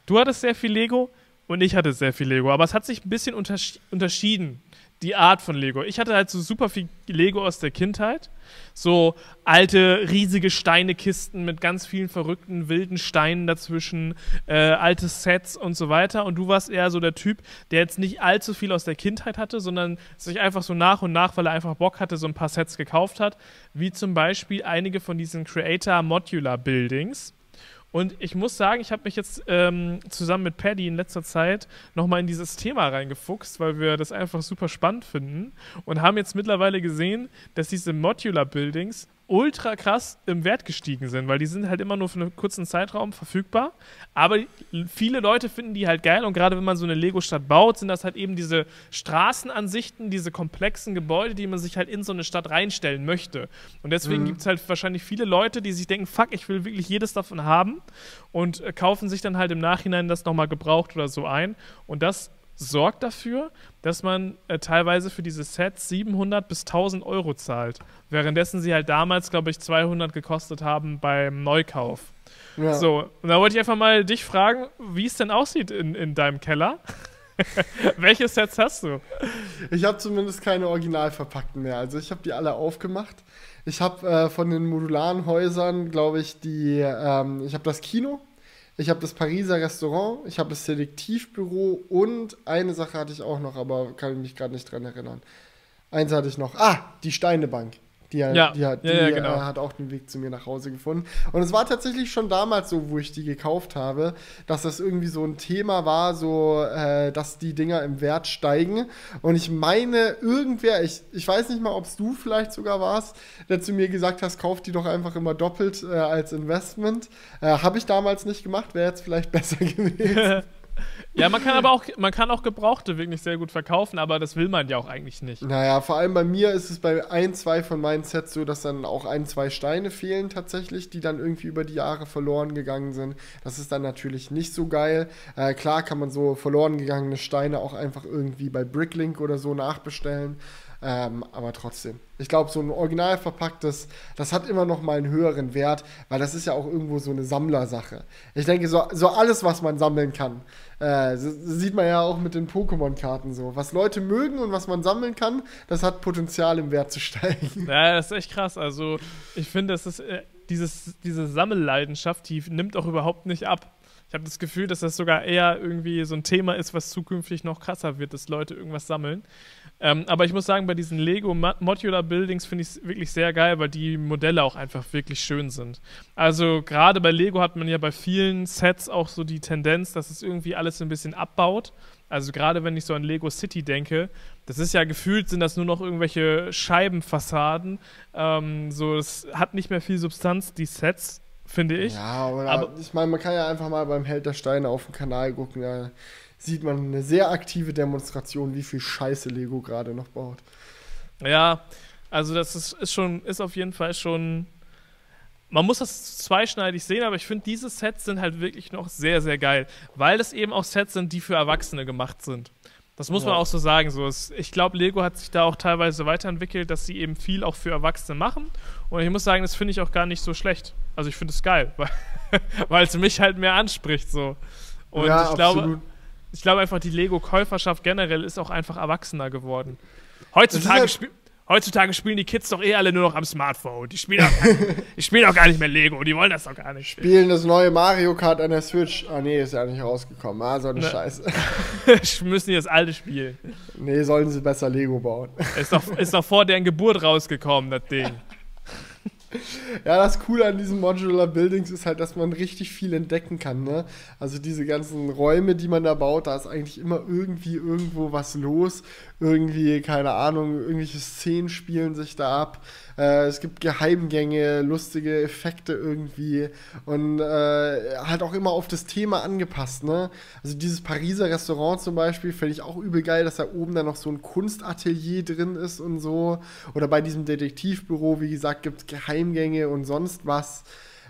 Du hattest sehr viel Lego und ich hatte sehr viel Lego, aber es hat sich ein bisschen untersch unterschieden, die Art von Lego. Ich hatte halt so super viel Lego aus der Kindheit. So alte, riesige Steinekisten mit ganz vielen verrückten, wilden Steinen dazwischen, äh, alte Sets und so weiter. Und du warst eher so der Typ, der jetzt nicht allzu viel aus der Kindheit hatte, sondern sich einfach so nach und nach, weil er einfach Bock hatte, so ein paar Sets gekauft hat. Wie zum Beispiel einige von diesen Creator Modular Buildings. Und ich muss sagen, ich habe mich jetzt ähm, zusammen mit Paddy in letzter Zeit nochmal in dieses Thema reingefuchst, weil wir das einfach super spannend finden und haben jetzt mittlerweile gesehen, dass diese Modular Buildings ultra krass im Wert gestiegen sind, weil die sind halt immer nur für einen kurzen Zeitraum verfügbar. Aber viele Leute finden die halt geil und gerade wenn man so eine Lego-Stadt baut, sind das halt eben diese Straßenansichten, diese komplexen Gebäude, die man sich halt in so eine Stadt reinstellen möchte. Und deswegen Mhm. gibt es halt wahrscheinlich viele Leute, die sich denken, fuck, ich will wirklich jedes davon haben und äh, kaufen sich dann halt im Nachhinein das nochmal gebraucht oder so ein. Und das sorgt dafür, dass man äh, teilweise für diese Sets 700 bis 1000 Euro zahlt. Währenddessen sie halt damals, glaube ich, 200 gekostet haben beim Neukauf. Ja. So, und da wollte ich einfach mal dich fragen, wie es denn aussieht in, in deinem Keller. [LAUGHS] Welche Sets hast du? Ich habe zumindest keine original verpackten mehr. Also ich habe die alle aufgemacht. Ich habe äh, von den modularen Häusern, glaube ich, die, ähm, ich habe das Kino, ich habe das Pariser Restaurant, ich habe das Selektivbüro und eine Sache hatte ich auch noch, aber kann ich mich gerade nicht dran erinnern. Eins hatte ich noch. Ah, die Steinebank. Die, hat- Ja, die, die ja, ja, genau. äh, hat auch den Weg zu mir nach Hause gefunden. Und es war tatsächlich schon damals so, wo ich die gekauft habe, dass das irgendwie so ein Thema war, so, äh, dass die Dinger im Wert steigen. Und ich meine, irgendwer, ich, ich weiß nicht mal, ob es du vielleicht sogar warst, der zu mir gesagt hast, kauf die doch einfach immer doppelt äh, als Investment. Äh, habe ich damals nicht gemacht, wäre jetzt vielleicht [LAUGHS] besser gewesen. [LAUGHS] Ja, man kann aber auch, man kann auch Gebrauchte wirklich sehr gut verkaufen, aber das will man ja auch eigentlich nicht. Naja, vor allem bei mir ist es bei ein, zwei von meinen Sets so, dass dann auch ein, zwei Steine fehlen tatsächlich, die dann irgendwie über die Jahre verloren gegangen sind. Das ist dann natürlich nicht so geil. Äh, klar kann man so verloren gegangene Steine auch einfach irgendwie bei Bricklink oder so nachbestellen. Ähm, aber trotzdem. Ich glaube, so ein original verpacktes, das hat immer noch mal einen höheren Wert, weil das ist ja auch irgendwo so eine Sammlersache. Ich denke, so, so alles, was man sammeln kann, äh, sieht man ja auch mit den Pokémon-Karten so. Was Leute mögen und was man sammeln kann, das hat Potenzial im Wert zu steigen. Ja, das ist echt krass. Also, ich finde, äh, diese Sammelleidenschaft, die nimmt auch überhaupt nicht ab. Ich habe das Gefühl, dass das sogar eher irgendwie so ein Thema ist, was zukünftig noch krasser wird, dass Leute irgendwas sammeln. Ähm, aber ich muss sagen, bei diesen Lego Mo- Modular Buildings finde ich es wirklich sehr geil, weil die Modelle auch einfach wirklich schön sind. Also gerade bei Lego hat man ja bei vielen Sets auch so die Tendenz, dass es irgendwie alles ein bisschen abbaut. Also gerade wenn ich so an Lego City denke, das ist ja gefühlt, sind das nur noch irgendwelche Scheibenfassaden. Ähm, so, es hat nicht mehr viel Substanz, die Sets, finde ich. Ja, oder Aber- ich meine, man kann ja einfach mal beim Held der Steine auf dem Kanal gucken. Da sieht man eine sehr aktive Demonstration, wie viel Scheiße Lego gerade noch baut. Ja, also das ist, ist schon, ist auf jeden Fall schon. Man muss das zweischneidig sehen, aber ich finde, diese Sets sind halt wirklich noch sehr, sehr geil, weil es eben auch Sets sind, die für Erwachsene gemacht sind. Das muss man Ja. auch so sagen. So, es, ich glaube, Lego hat sich da auch teilweise weiterentwickelt, dass sie eben viel auch für Erwachsene machen. Und ich muss sagen, das finde ich auch gar nicht so schlecht. Also ich finde es geil, [LAUGHS] weil es mich halt mehr anspricht. So. Und ja, ich glaube, absolut. Ich glaube einfach, die Lego-Käuferschaft generell ist auch einfach erwachsener geworden. Heutzutage, halt- spiel, Heutzutage spielen die Kids doch eh alle nur noch am Smartphone. Die spielen auch, gar, [LAUGHS] die spielen auch gar nicht mehr Lego. Die wollen das doch gar nicht. Spielen das neue Mario Kart an der Switch. Ah, nee, ist ja nicht rausgekommen. Ah, so eine Ne. Scheiße. [LAUGHS] müssen die das alte spielen. Nee, sollen sie besser Lego bauen. Ist doch, ist doch vor deren Geburt rausgekommen, das Ding. [LAUGHS] Ja, das Coole an diesen Modular Buildings ist halt, dass man richtig viel entdecken kann. Ne? Also diese ganzen Räume, die man da baut, da ist eigentlich immer irgendwie irgendwo was los. Irgendwie, keine Ahnung, irgendwelche Szenen spielen sich da ab. Äh, es gibt Geheimgänge, lustige Effekte irgendwie und äh, halt auch immer auf das Thema angepasst. Ne? Also dieses Pariser Restaurant zum Beispiel finde ich auch übel geil, dass da oben dann noch so ein Kunstatelier drin ist und so. Oder bei diesem Detektivbüro, wie gesagt, gibt es Geheimgänge und sonst was.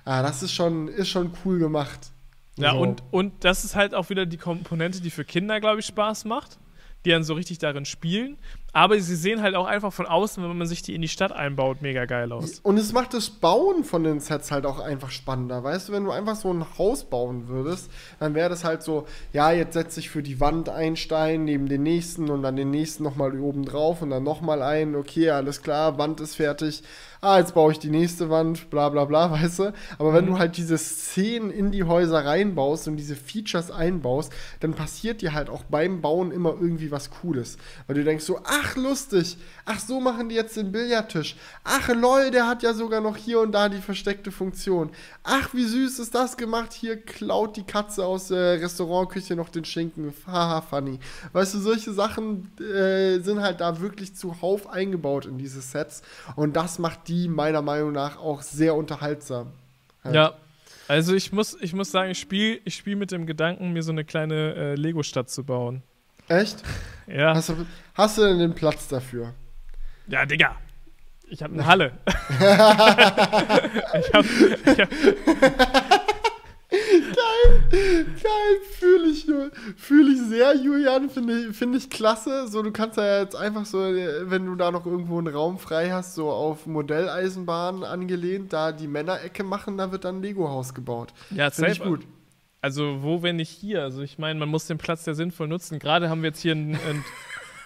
Ah, das ist schon, ist schon cool gemacht. Ja, So. und, und das ist halt auch wieder die Komponente, die für Kinder, glaube ich, Spaß macht. Die dann so richtig darin spielen. Aber sie sehen halt auch einfach von außen, wenn man sich die in die Stadt einbaut, mega geil aus. Und es macht das Bauen von den Sets halt auch einfach spannender. Weißt du, wenn du einfach so ein Haus bauen würdest, dann wäre das halt so, ja, jetzt setze ich für die Wand einen Stein neben den nächsten und dann den nächsten nochmal oben drauf und dann nochmal einen. Okay, alles klar, Wand ist fertig. Ah, jetzt baue ich die nächste Wand, bla bla bla, [LAUGHS] weißt du. Aber wenn du halt diese Szenen in die Häuser reinbaust und diese Features einbaust, dann passiert dir halt auch beim Bauen immer irgendwie was Cooles. Weil du denkst so, ach lustig, ach so machen die jetzt den Billardtisch. Ach lol, der hat ja sogar noch hier und da die versteckte Funktion. Ach, wie süß ist das gemacht. Hier klaut die Katze aus der Restaurantküche noch den Schinken. [LAUGHS] Haha, funny. Weißt du, solche Sachen äh, sind halt da wirklich zuhauf eingebaut in diese Sets. Und das macht die meiner Meinung nach auch sehr unterhaltsam. Halt. Ja. Also ich muss, ich muss sagen, ich spiele ich spiel mit dem Gedanken, mir so eine kleine äh, Lego-Stadt zu bauen. Echt? [LAUGHS] Ja. Hast du, hast du denn den Platz dafür? Ja, Digga. Ich habe eine Halle. [LAUGHS] [LAUGHS] ich hab, ich hab, [LAUGHS] Geil, fühle ich, fühl ich sehr, Julian, finde ich, find ich klasse. So, du kannst ja jetzt einfach so, wenn du da noch irgendwo einen Raum frei hast, so auf Modelleisenbahnen angelehnt, da die Männerecke machen, da wird dann ein Lego-Haus gebaut. ja, Finde ich gut. Also wo, wenn nicht hier? Also ich meine, man muss den Platz ja sinnvoll nutzen. Gerade haben wir jetzt hier ein... ein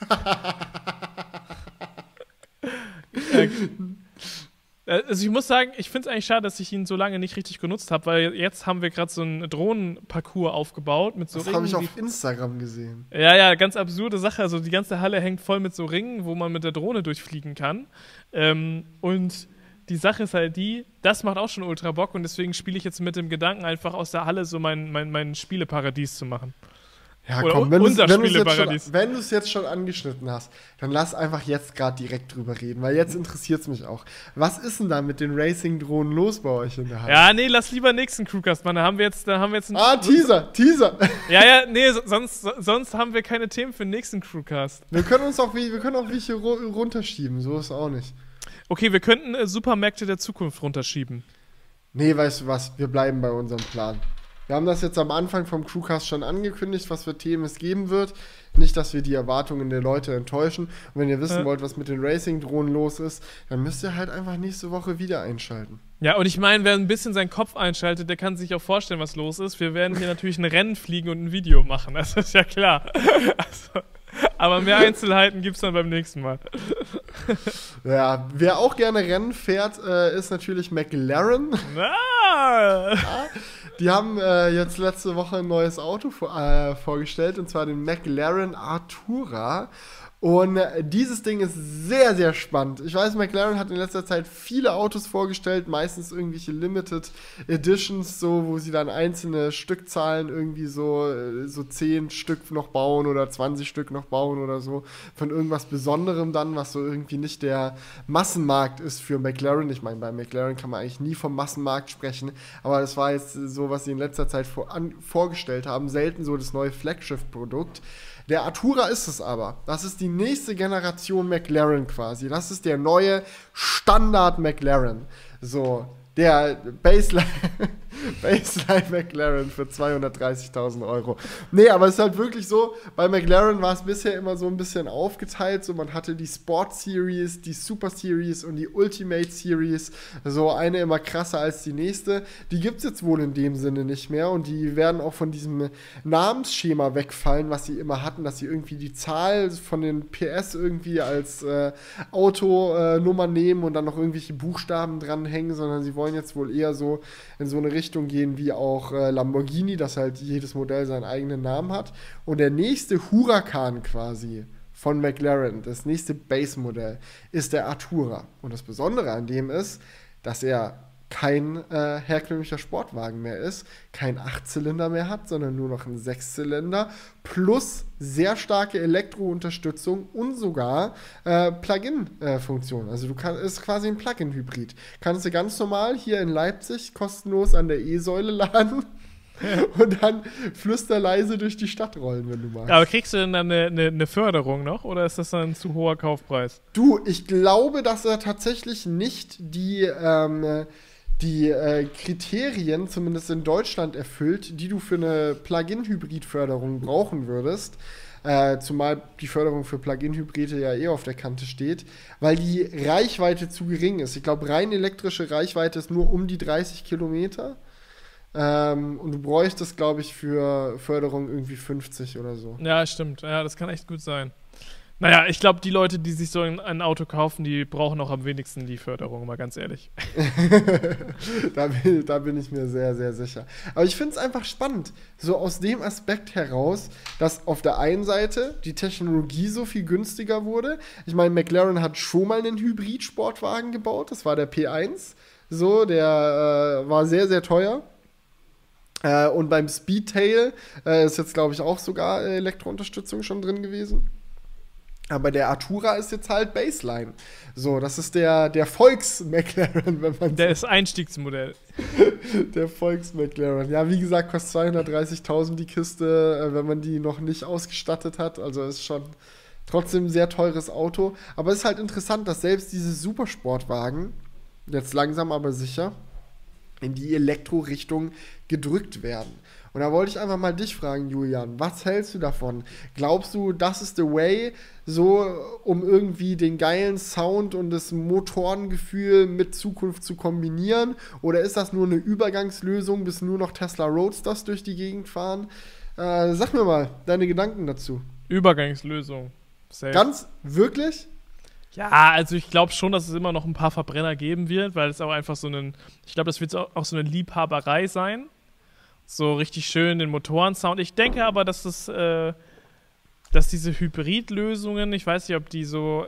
[LAUGHS] Äh, also ich muss sagen, ich finde es eigentlich schade, dass ich ihn so lange nicht richtig genutzt habe, weil jetzt haben wir gerade so einen Drohnenparcours aufgebaut mit so Das habe ich Ringen, auf Instagram gesehen. Ja, ja, ganz absurde Sache. Also die ganze Halle hängt voll mit so Ringen, wo man mit der Drohne durchfliegen kann. Ähm, und die Sache ist halt die, das macht auch schon ultra Bock und deswegen spiele ich jetzt mit dem Gedanken, einfach aus der Halle so mein, mein, mein Spieleparadies zu machen. Ja, Oder komm, wenn du es jetzt, jetzt schon angeschnitten hast, dann lass einfach jetzt gerade direkt drüber reden, weil jetzt interessiert es mich auch. Was ist denn da mit den Racing-Drohnen los bei euch in der Halle? Ja, nee, lass lieber nächsten Crewcast machen. Da haben wir jetzt, da haben wir jetzt einen, Ah, Teaser, Teaser. [LAUGHS] Ja, ja, nee, so- sonst, so- sonst haben wir keine Themen für den nächsten Crewcast. Wir können uns auch, wie- wir können auch welche ru runterschieben, so ist auch nicht. Okay, wir könnten äh, Supermärkte der Zukunft runterschieben. Nee, weißt du was, wir bleiben bei unserem Plan. Wir haben das jetzt am Anfang vom Crewcast schon angekündigt, was für Themen es geben wird. Nicht, dass wir die Erwartungen der Leute enttäuschen. Und wenn ihr wissen Ja. wollt, was mit den Racing-Drohnen los ist, dann müsst ihr halt einfach nächste Woche wieder einschalten. Ja, und ich meine, wer ein bisschen seinen Kopf einschaltet, der kann sich auch vorstellen, was los ist. Wir werden hier natürlich ein Rennen fliegen und ein Video machen. Das ist ja klar. [LAUGHS] Also, aber mehr Einzelheiten gibt's dann beim nächsten Mal. [LAUGHS] Ja, wer auch gerne Rennen fährt, äh, ist natürlich McLaren. Ah! Die haben äh, jetzt letzte Woche ein neues Auto vor, äh, vorgestellt, und zwar den McLaren Artura. Und äh, dieses Ding ist sehr, sehr spannend. Ich weiß, McLaren hat in letzter Zeit viele Autos vorgestellt, meistens irgendwelche Limited Editions, so, wo sie dann einzelne Stückzahlen irgendwie so, äh, so 10 Stück noch bauen oder 20 Stück noch bauen oder so. Von irgendwas Besonderem dann, was so irgendwie nicht der Massenmarkt ist für McLaren. Ich meine, bei McLaren kann man eigentlich nie vom Massenmarkt sprechen, aber das war jetzt so, was sie in letzter Zeit vor, an, vorgestellt haben. Selten so das neue Flaggschiff-Produkt. Der Artura ist es aber. Das ist die nächste Generation McLaren quasi. Das ist der neue Standard McLaren. So, der Baseline, [LAUGHS] [LAUGHS] Baseline McLaren für 230.000 Euro. Nee, aber es ist halt wirklich so, bei McLaren war es bisher immer so ein bisschen aufgeteilt. So, man hatte die Sport Series, die Super Series und die Ultimate Series. So eine immer krasser als die nächste. Die gibt es jetzt wohl in dem Sinne nicht mehr und die werden auch von diesem Namensschema wegfallen, was sie immer hatten, dass sie irgendwie die Zahl von den PS irgendwie als äh, Autonummer äh, nehmen und dann noch irgendwelche Buchstaben dranhängen, sondern sie wollen jetzt wohl eher so in so eine Richtung gehen wie auch äh, Lamborghini, dass halt jedes Modell seinen eigenen Namen hat. Und der nächste Huracan quasi von McLaren, das nächste Base-Modell, ist der Artura. Und das Besondere an dem ist, dass er kein äh, herkömmlicher Sportwagen mehr ist, kein Achtzylinder mehr hat, sondern nur noch ein Sechszylinder plus sehr starke Elektrounterstützung und sogar äh, Plug-in-Funktion. also du kannst, ist quasi ein Plug-in-Hybrid. Kannst du ganz normal hier in Leipzig kostenlos an der E-Säule laden. [LAUGHS] und dann flüsterleise durch die Stadt rollen, wenn du magst. Aber kriegst du denn dann eine, eine, eine, Förderung noch oder ist das dann ein zu hoher Kaufpreis? Du, ich glaube, dass er tatsächlich nicht die ähm, die äh, Kriterien, zumindest in Deutschland, erfüllt, die du für eine Plug-in-Hybrid-Förderung brauchen würdest. Äh, zumal die Förderung für Plug-in-Hybride ja eh auf der Kante steht, weil die Reichweite zu gering ist. Ich glaube, rein elektrische Reichweite ist nur um die 30 Kilometer. Ähm, und du bräuchtest, glaube ich, für Förderung irgendwie 50 oder so. Ja, stimmt. Ja, das kann echt gut sein. Naja, ich glaube, die Leute, die sich so ein, Auto kaufen, die brauchen auch am wenigsten die Förderung, mal ganz ehrlich. [LAUGHS] da, bin, da, bin, ich mir sehr, sehr sicher. Aber ich finde es einfach spannend, so aus dem Aspekt heraus, dass auf der einen Seite die Technologie so viel günstiger wurde. Ich meine, McLaren hat schon mal einen Hybrid-Sportwagen gebaut, das war der P1. So, der äh, war sehr, sehr teuer. Äh, und beim Speedtail äh, ist jetzt, glaube ich, auch sogar Elektrounterstützung schon drin gewesen. Aber der Artura ist jetzt halt Baseline. So, das ist der, der Volks-McLaren, wenn man. Der ist Einstiegsmodell. [LAUGHS] der Volks-McLaren. Ja, wie gesagt, kostet 230.000 die Kiste, äh, wenn man die noch nicht ausgestattet hat. Also ist schon trotzdem ein sehr teures Auto. Aber es ist halt interessant, dass selbst diese Supersportwagen jetzt langsam aber sicher in die Elektro-Richtung gedrückt werden. Und da wollte ich einfach mal dich fragen, Julian, was hältst du davon? Glaubst du, das ist the way, so um irgendwie den geilen Sound und das Motorengefühl mit Zukunft zu kombinieren? Oder ist das nur eine Übergangslösung, bis nur noch Tesla Roadsters durch die Gegend fahren? Äh, sag mir mal deine Gedanken dazu. Übergangslösung. Safe. Ganz wirklich? Ja, also ich glaube schon, dass es immer noch ein paar Verbrenner geben wird, weil es auch einfach so ein, ich glaube, das wird auch so eine Liebhaberei sein so richtig schön den Motorensound. Ich denke aber, dass das, äh, dass diese Hybridlösungen, ich weiß nicht, ob die so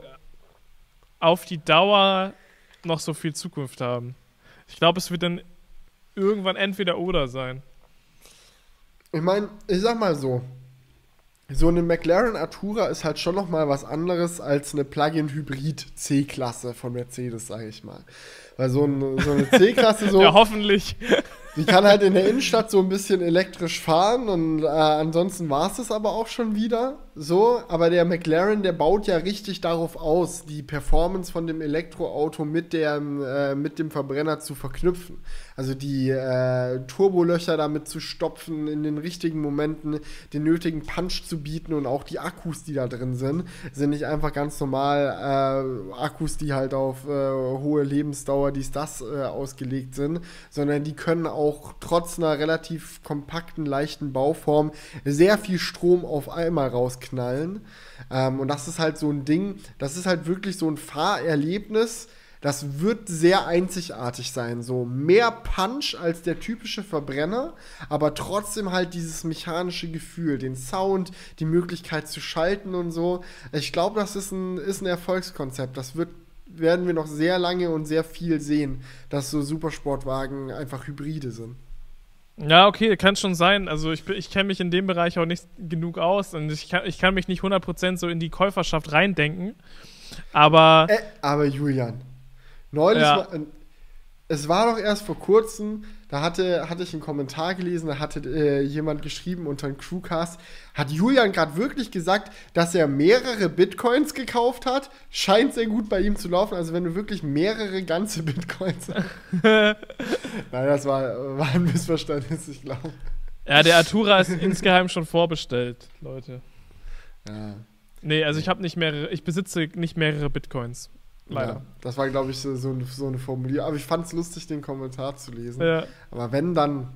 auf die Dauer noch so viel Zukunft haben. Ich glaube, es wird dann irgendwann entweder oder sein. Ich meine, ich sag mal so, so eine McLaren Artura ist halt schon noch mal was anderes als eine Plug-in-Hybrid C-Klasse von Mercedes, sage ich mal. Weil so, ein, so eine C-Klasse [LAUGHS] so. ja, hoffentlich. Die kann halt in der Innenstadt so ein bisschen elektrisch fahren und äh, ansonsten war es das aber auch schon wieder. So, aber der McLaren, der baut ja richtig darauf aus, die Performance von dem Elektroauto mit, der, äh, mit dem Verbrenner zu verknüpfen. Also die äh, Turbolöcher damit zu stopfen, in den richtigen Momenten den nötigen Punch zu bieten und auch die Akkus, die da drin sind, sind nicht einfach ganz normal äh, Akkus, die halt auf äh, hohe Lebensdauer, dies, das äh, ausgelegt sind, sondern die können auch trotz einer relativ kompakten, leichten Bauform sehr viel Strom auf einmal rausknallen. Ähm, und das ist halt so ein Ding, das ist halt wirklich so ein Fahrerlebnis, das wird sehr einzigartig sein. So mehr Punch als der typische Verbrenner, aber trotzdem halt dieses mechanische Gefühl, den Sound, die Möglichkeit zu schalten und so. Ich glaube, das ist ein, ist ein Erfolgskonzept. Das wird, werden wir noch sehr lange und sehr viel sehen, dass so Supersportwagen einfach Hybride sind. Ja, okay, kann schon sein. Also ich, ich kenne mich in dem Bereich auch nicht genug aus und ich kann, ich kann mich nicht 100% so in die Käuferschaft reindenken. Aber. Äh, aber Julian, Neulich, ja. war, es war doch erst vor kurzem, da hatte, hatte ich einen Kommentar gelesen, da hatte äh, jemand geschrieben unter einem Crewcast, hat Julian gerade wirklich gesagt, dass er mehrere Bitcoins gekauft hat? Scheint sehr gut bei ihm zu laufen. Also wenn du wirklich mehrere ganze [LAUGHS] Bitcoins hast. [LAUGHS] Nein, das war, war ein Missverständnis, ich glaube. Ja, der Artura ist insgeheim schon vorbestellt, Leute. Ja. Nee, also ich habe nicht mehrere, ich besitze nicht mehrere Bitcoins. Leider. Ja, das war, glaube ich, so, so, eine Formulierung. Aber ich fand es lustig, den Kommentar zu lesen. Ja. Aber wenn, dann,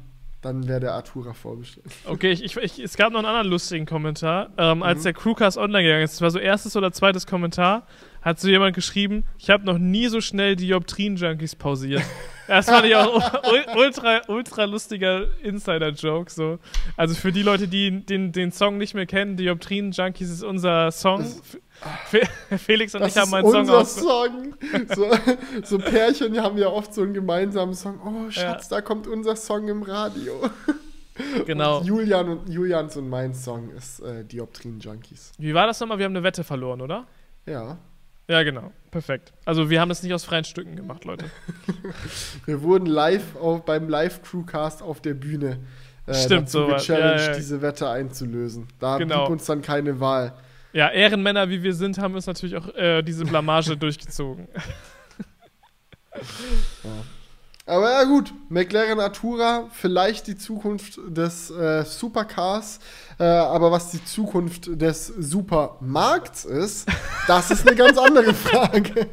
dann wäre der Artura vorbestellt. Okay, ich, ich, es gab noch einen anderen lustigen Kommentar. Ähm, als Mhm. der Crewcast online gegangen ist, das war so erstes oder zweites Kommentar, hat so jemand geschrieben, ich habe noch nie so schnell Dioptrien-Junkies pausiert. [LAUGHS] Das fand ich auch ul- ultra, ultra lustiger Insider-Joke. So. Also für die Leute, die den, den Song nicht mehr kennen, Dioptrien-Junkies ist unser Song. Das- [LAUGHS] Felix und Das ich haben ist einen Song unser aus. Song. So, so Pärchen haben ja oft so einen gemeinsamen Song. Oh, Schatz, da kommt unser Song im Radio. [LAUGHS] Genau. Und Julian und Julians und mein Song ist äh, Dioptrien Junkies. Wie war das nochmal? Wir haben eine Wette verloren, oder? Ja. Ja, genau. Perfekt. Also wir haben das nicht aus freien Stücken gemacht, Leute. [LAUGHS] Wir wurden live auf, beim Live-Crewcast auf der Bühne äh, Stimmt, dazu so gechallenged, ja, ja. diese Wette einzulösen. Da Genau. blieb uns dann keine Wahl. Ja, Ehrenmänner wie wir sind, haben uns natürlich auch äh, diese Blamage [LAUGHS] durchgezogen. Aber ja gut, McLaren Artura, vielleicht die Zukunft des äh, Supercars, äh, aber was die Zukunft des Supermarkts ist, das ist eine ganz andere [LAUGHS] Frage.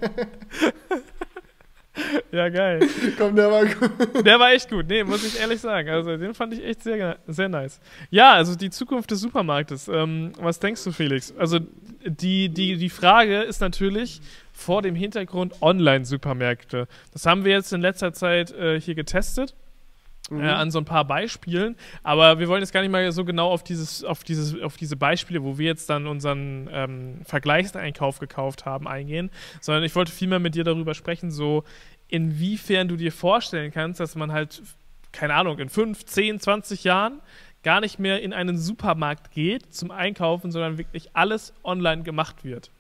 [LAUGHS] ja, geil. Komm, der war gut. Der war echt gut. Nee, muss ich ehrlich sagen. Also den fand ich echt sehr, sehr nice. Ja, also die Zukunft des Supermarktes. Ähm, was denkst du, Felix? Also die, die, die Frage ist natürlich vor dem Hintergrund Online-Supermärkte. Das haben wir jetzt in letzter Zeit äh, hier getestet. Mhm. äh, an so ein paar Beispielen. Aber wir wollen jetzt gar nicht mal so genau auf, dieses, auf, dieses, auf diese Beispiele, wo wir jetzt dann unseren ähm, Vergleichseinkauf gekauft haben, eingehen, sondern ich wollte vielmehr mit dir darüber sprechen, so inwiefern du dir vorstellen kannst, dass man halt, keine Ahnung, in 5, 10, 20 Jahren gar nicht mehr in einen Supermarkt geht zum Einkaufen, sondern wirklich alles online gemacht wird.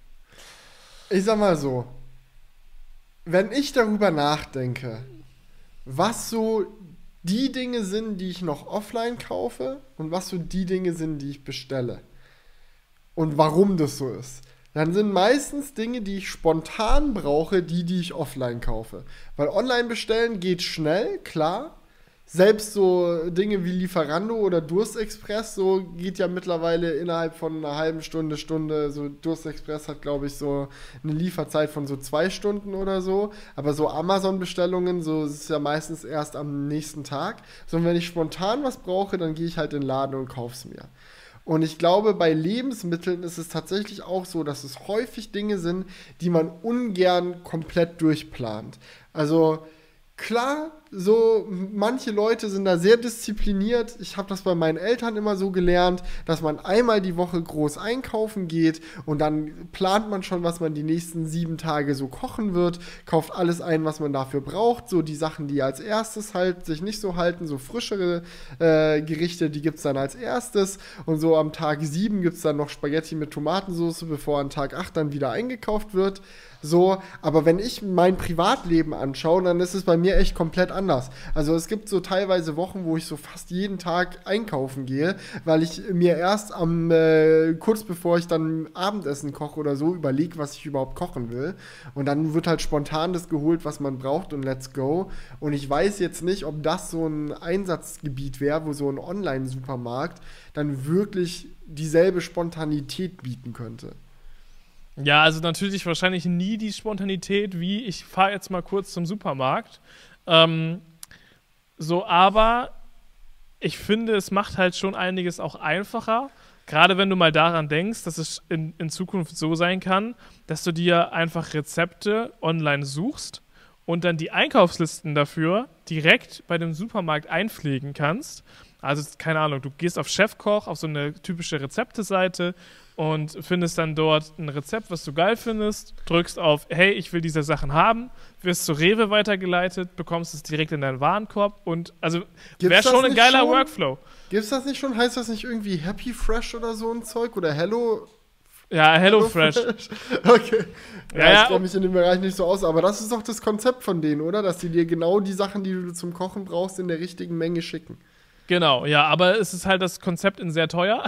Ich sag mal so, wenn ich darüber nachdenke, was so die Dinge sind, die ich noch offline kaufe und was so die Dinge sind, die ich bestelle und warum das so ist, dann sind meistens Dinge, die ich spontan brauche, die, die ich offline kaufe. Weil online bestellen geht schnell, klar. Selbst so Dinge wie Lieferando oder Durstexpress, so geht ja mittlerweile innerhalb von einer halben Stunde, Stunde. So Durstexpress hat, glaube ich, so eine Lieferzeit von so zwei Stunden oder so. Aber so Amazon-Bestellungen, so ist es ja meistens erst am nächsten Tag. So, und wenn ich spontan was brauche, dann gehe ich halt in den Laden und kaufe es mir. Und ich glaube, bei Lebensmitteln ist es tatsächlich auch so, dass es häufig Dinge sind, die man ungern komplett durchplant. Also klar, so manche Leute sind da sehr diszipliniert. Ich habe das bei meinen Eltern immer so gelernt, dass man einmal die Woche groß einkaufen geht und dann plant man schon, was man die nächsten sieben Tage so kochen wird, kauft alles ein, was man dafür braucht. So die Sachen, die als erstes halt sich nicht so halten, so frischere äh, Gerichte, die gibt es dann als erstes. Und so am Tag sieben gibt es dann noch Spaghetti mit Tomatensauce, bevor an Tag acht dann wieder eingekauft wird. So, aber wenn ich mein Privatleben anschaue, dann ist es bei mir echt komplett anders. Also es gibt so teilweise Wochen, wo ich so fast jeden Tag einkaufen gehe, weil ich mir erst am äh, kurz bevor ich dann Abendessen koche oder so überlege, was ich überhaupt kochen will. Und dann wird halt spontan das geholt, was man braucht und let's go. Und ich weiß jetzt nicht, ob das so ein Einsatzgebiet wäre, wo so ein Online-Supermarkt dann wirklich dieselbe Spontanität bieten könnte. Ja, also natürlich wahrscheinlich nie die Spontanität, wie ich fahre jetzt mal kurz zum Supermarkt. Ähm, so, aber ich finde, es macht halt schon einiges auch einfacher. Gerade wenn du mal daran denkst, dass es in, in Zukunft so sein kann, dass du dir einfach Rezepte online suchst und dann die Einkaufslisten dafür direkt bei dem Supermarkt einpflegen kannst. Also, keine Ahnung, du gehst auf Chefkoch, auf so eine typische Rezepteseite und findest dann dort ein Rezept, was du geil findest, drückst auf, hey, ich will diese Sachen haben, wirst zu Rewe weitergeleitet, bekommst es direkt in deinen Warenkorb und also wäre schon ein geiler schon? Workflow. Gibt's das nicht schon? Heißt das nicht irgendwie Happy Fresh oder so ein Zeug? Oder Hello Ja, HelloFresh. [LAUGHS] okay. Ja, Ja, ja. ich kenne mich in dem Bereich nicht so aus, aber das ist doch das Konzept von denen, oder? Dass die dir genau die Sachen, die du zum Kochen brauchst, in der richtigen Menge schicken. Genau, ja, aber es ist halt das Konzept in sehr teuer.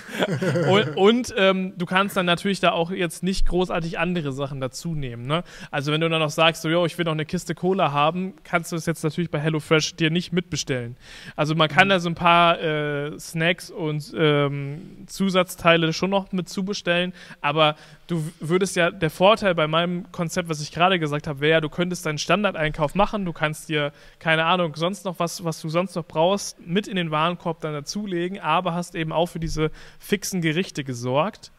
[LAUGHS] und und ähm, du kannst dann natürlich da auch jetzt nicht großartig andere Sachen dazu nehmen. Ne? Also wenn du dann noch sagst, so, yo, ich will noch eine Kiste Cola haben, kannst du das jetzt natürlich bei HelloFresh dir nicht mitbestellen. Also man kann da so ein paar äh, Snacks und ähm, Zusatzteile schon noch mit zubestellen, aber du würdest ja, der Vorteil bei meinem Konzept, was ich gerade gesagt habe, wäre ja, du könntest deinen Standardeinkauf machen, du kannst dir, keine Ahnung, sonst noch was, was du sonst noch brauchst, mit in den Warenkorb dann dazulegen, aber hast eben auch für diese fixen Gerichte gesorgt.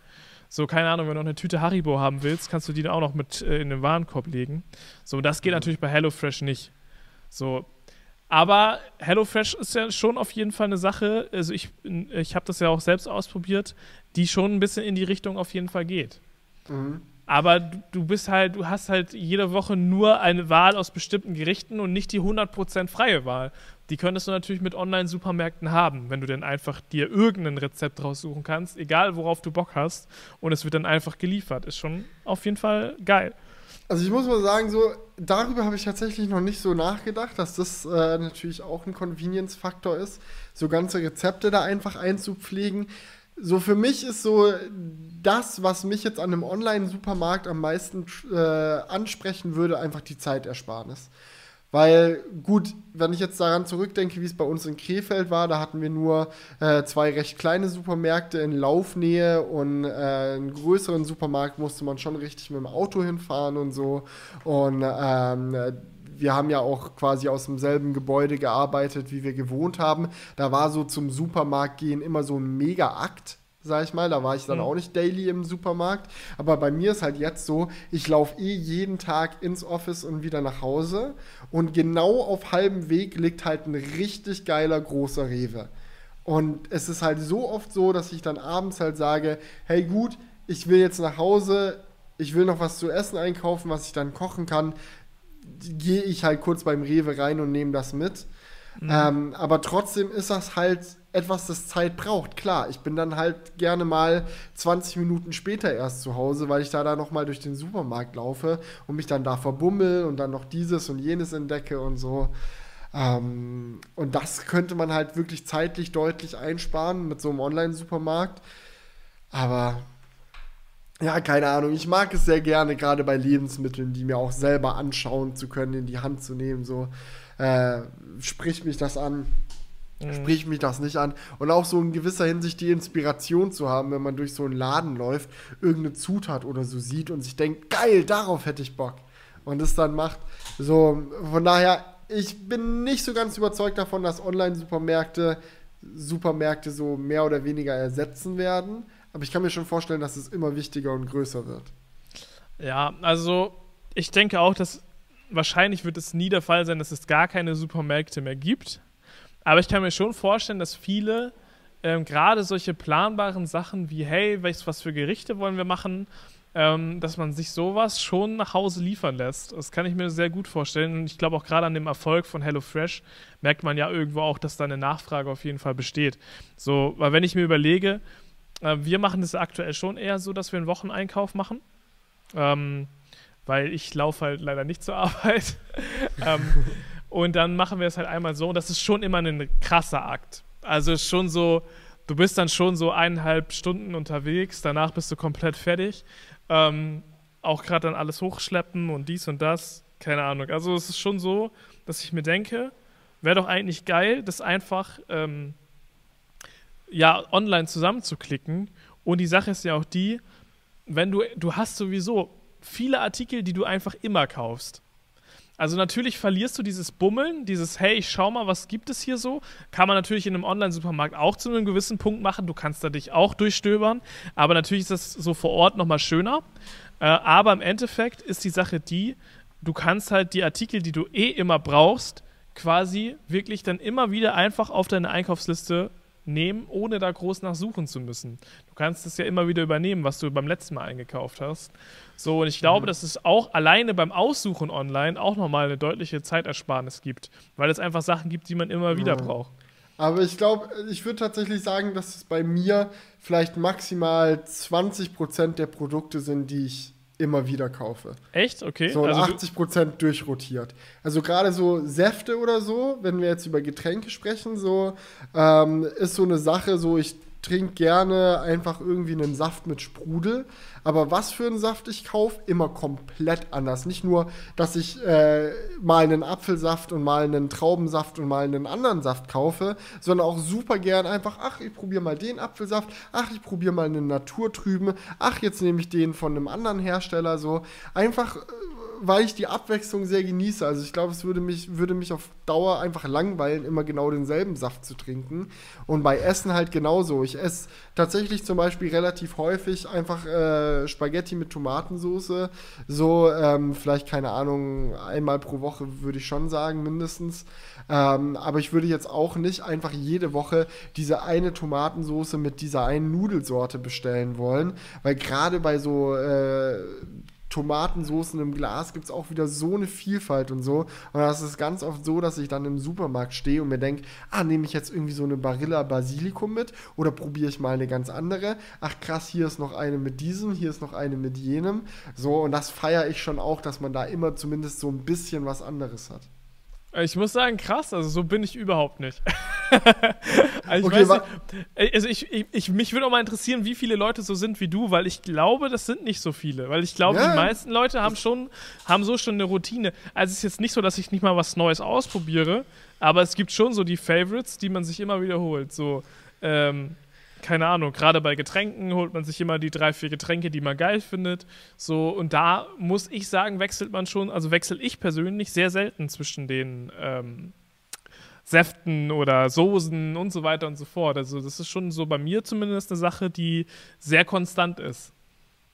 So, keine Ahnung, wenn du noch eine Tüte Haribo haben willst, kannst du die dann auch noch mit äh, in den Warenkorb legen. So, das geht natürlich bei HelloFresh nicht. So, aber HelloFresh ist ja schon auf jeden Fall eine Sache, also ich, ich habe das ja auch selbst ausprobiert, die schon ein bisschen in die Richtung auf jeden Fall geht. Mhm. Aber du, du bist halt, du hast halt jede Woche nur eine Wahl aus bestimmten Gerichten und nicht die 100% freie Wahl. Die könntest du natürlich mit Online-Supermärkten haben, wenn du dann einfach dir irgendein Rezept raussuchen kannst, egal worauf du Bock hast, und es wird dann einfach geliefert. Ist schon auf jeden Fall geil. Also ich muss mal sagen, so darüber habe ich tatsächlich noch nicht so nachgedacht, dass das äh, natürlich auch ein Convenience-Faktor ist, so ganze Rezepte da einfach einzupflegen. So für mich ist so das, was mich jetzt an einem Online-Supermarkt am meisten äh, ansprechen würde, einfach die Zeitersparnis. Weil, gut, wenn ich jetzt daran zurückdenke, wie es bei uns in Krefeld war, da hatten wir nur äh, zwei recht kleine Supermärkte in Laufnähe und äh, einen größeren Supermarkt musste man schon richtig mit dem Auto hinfahren und so. Und ähm, wir haben ja auch quasi aus demselben Gebäude gearbeitet, wie wir gewohnt haben. Da war so zum Supermarkt gehen immer so ein Mega-Akt sag ich mal. Da war ich dann Mhm. auch nicht daily im Supermarkt. Aber bei mir ist halt jetzt so, ich laufe eh jeden Tag ins Office und wieder nach Hause. Und genau auf halbem Weg liegt halt ein richtig geiler großer Rewe. Und es ist halt so oft so, dass ich dann abends halt sage, hey gut, ich will jetzt nach Hause, ich will noch was zu essen einkaufen, was ich dann kochen kann. Gehe ich halt kurz beim Rewe rein und nehme das mit. Ähm, aber trotzdem ist das halt etwas, das Zeit braucht. Klar, ich bin dann halt gerne mal 20 Minuten später erst zu Hause, weil ich da dann noch mal durch den Supermarkt laufe und mich dann da verbummel und dann noch dieses und jenes entdecke und so. Ähm, und das könnte man halt wirklich zeitlich deutlich einsparen mit so einem Online-Supermarkt. Aber ja, keine Ahnung. Ich mag es sehr gerne, gerade bei Lebensmitteln, die mir auch selber anschauen zu können, in die Hand zu nehmen. So äh, spricht mich das an, Mhm. spricht mich das nicht an. Und auch so in gewisser Hinsicht die Inspiration zu haben, wenn man durch so einen Laden läuft, irgendeine Zutat oder so sieht und sich denkt, geil, darauf hätte ich Bock. Und es dann macht. So, von daher, ich bin nicht so ganz überzeugt davon, dass Online-Supermärkte Supermärkte so mehr oder weniger ersetzen werden. Aber ich kann mir schon vorstellen, dass es immer wichtiger und größer wird. Ja, also ich denke auch, dass wahrscheinlich wird es nie der Fall sein, dass es gar keine Supermärkte mehr gibt. Aber ich kann mir schon vorstellen, dass viele ähm, gerade solche planbaren Sachen wie, hey, was, was für Gerichte wollen wir machen, ähm, dass man sich sowas schon nach Hause liefern lässt. Das kann ich mir sehr gut vorstellen. Und ich glaube auch gerade an dem Erfolg von HelloFresh merkt man ja irgendwo auch, dass da eine Nachfrage auf jeden Fall besteht. So, weil wenn ich mir überlege, äh, wir machen das aktuell schon eher so, dass wir einen Wocheneinkauf machen. Ähm, weil ich laufe halt leider nicht zur Arbeit. [LAUGHS] ähm, und dann machen wir es halt einmal so. Und das ist schon immer ein krasser Akt. Also ist schon so, du bist dann schon so eineinhalb Stunden unterwegs, danach bist du komplett fertig. Ähm, auch gerade dann alles hochschleppen und dies und das. Keine Ahnung. Also es ist schon so, dass ich mir denke, wäre doch eigentlich geil, das einfach ähm, ja online zusammenzuklicken. Und die Sache ist ja auch die, wenn du, du hast sowieso viele Artikel, die du einfach immer kaufst. Also natürlich verlierst du dieses Bummeln, dieses Hey, ich schau mal, was gibt es hier so. Kann man natürlich in einem Online-Supermarkt auch zu einem gewissen Punkt machen. Du kannst da dich auch durchstöbern. Aber natürlich ist das so vor Ort nochmal schöner. Äh, aber im Endeffekt ist die Sache die, du kannst halt die Artikel, die du eh immer brauchst, quasi wirklich dann immer wieder einfach auf deine Einkaufsliste nehmen, ohne da groß nachsuchen zu müssen. Du kannst es ja immer wieder übernehmen, was du beim letzten Mal eingekauft hast. So, und ich glaube, dass es auch alleine beim Aussuchen online auch nochmal eine deutliche Zeitersparnis gibt, weil es einfach Sachen gibt, die man immer wieder Ja. braucht. Aber ich glaube, ich würde tatsächlich sagen, dass es bei mir vielleicht maximal 20% der Produkte sind, die ich immer wieder kaufe. Echt? Okay. So also 80 Prozent durchrotiert. Also gerade so Säfte oder so, wenn wir jetzt über Getränke sprechen, so ähm, ist so eine Sache, so ich trinke gerne einfach irgendwie einen Saft mit Sprudel. Aber was für einen Saft ich kaufe, immer komplett anders. Nicht nur, dass ich äh, mal einen Apfelsaft und mal einen Traubensaft und mal einen anderen Saft kaufe, sondern auch super gern einfach, ach, ich probiere mal den Apfelsaft, ach, ich probiere mal einen Naturtrüben, ach, jetzt nehme ich den von einem anderen Hersteller, so. Einfach, äh, weil ich die Abwechslung sehr genieße. Also ich glaube, es würde mich, würde mich auf Dauer einfach langweilen, immer genau denselben Saft zu trinken. Und bei Essen halt genauso. Ich esse tatsächlich zum Beispiel relativ häufig einfach äh, Spaghetti mit Tomatensauce. So, ähm, vielleicht, keine Ahnung, einmal pro Woche würde ich schon sagen, mindestens. Ähm, aber ich würde jetzt auch nicht einfach jede Woche diese eine Tomatensauce mit dieser einen Nudelsorte bestellen wollen. Weil gerade bei so äh, Tomatensoßen im Glas gibt es auch wieder so eine Vielfalt und so. Und das ist ganz oft so, dass ich dann im Supermarkt stehe und mir denke, ah, nehme ich jetzt irgendwie so eine Barilla Basilikum mit oder probiere ich mal eine ganz andere. Ach krass, hier ist noch eine mit diesem, hier ist noch eine mit jenem. So, und das feiere ich schon auch, dass man da immer zumindest so ein bisschen was anderes hat. Ich muss sagen, krass, also so bin ich überhaupt nicht. [LAUGHS] also, ich okay, nicht, also ich, ich, ich, mich würde auch mal interessieren, wie viele Leute so sind wie du, weil ich glaube, das sind nicht so viele. Weil ich glaube, ja. die meisten Leute haben schon, haben so schon eine Routine. Also es ist jetzt nicht so, dass ich nicht mal was Neues ausprobiere, aber es gibt schon so die Favorites, die man sich immer wiederholt. So, ähm, keine Ahnung, gerade bei Getränken holt man sich immer die drei, vier Getränke, die man geil findet. So, und da muss ich sagen, wechselt man schon, also wechsle ich persönlich sehr selten zwischen den ähm, Säften oder Soßen und so weiter und so fort. Also, das ist schon so bei mir zumindest eine Sache, die sehr konstant ist.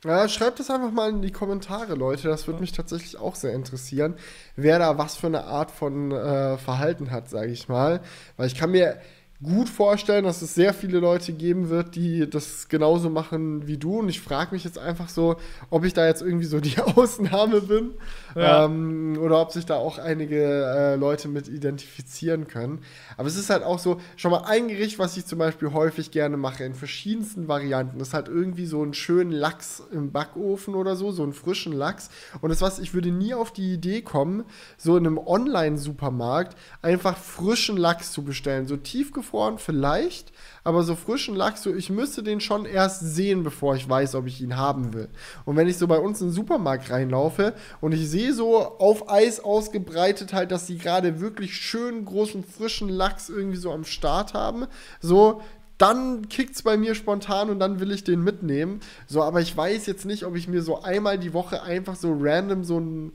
Ja, schreibt es einfach mal in die Kommentare, Leute. Das würde mich tatsächlich auch sehr interessieren, wer da was für eine Art von äh, Verhalten hat, sage ich mal. Weil ich kann mir gut vorstellen, dass es sehr viele Leute geben wird, die das genauso machen wie du. Und ich frage mich jetzt einfach so, ob ich da jetzt irgendwie so die [LAUGHS] Ausnahme bin ja. ähm, oder ob sich da auch einige äh, Leute mit identifizieren können. Aber es ist halt auch so, schon mal ein Gericht, was ich zum Beispiel häufig gerne mache, in verschiedensten Varianten, das ist halt irgendwie so einen schönen Lachs im Backofen oder so, so einen frischen Lachs. Und das was, ich würde nie auf die Idee kommen, so in einem Online-Supermarkt einfach frischen Lachs zu bestellen. So tiefgefroren vielleicht, aber so frischen Lachs, so ich müsste den schon erst sehen, bevor ich weiß, ob ich ihn haben will. Und wenn ich so bei uns in den Supermarkt reinlaufe und ich sehe so auf Eis ausgebreitet halt, dass die gerade wirklich schön großen frischen Lachs irgendwie so am Start haben, so dann kickt es bei mir spontan und dann will ich den mitnehmen. So, aber ich weiß jetzt nicht, ob ich mir so einmal die Woche einfach so random so ein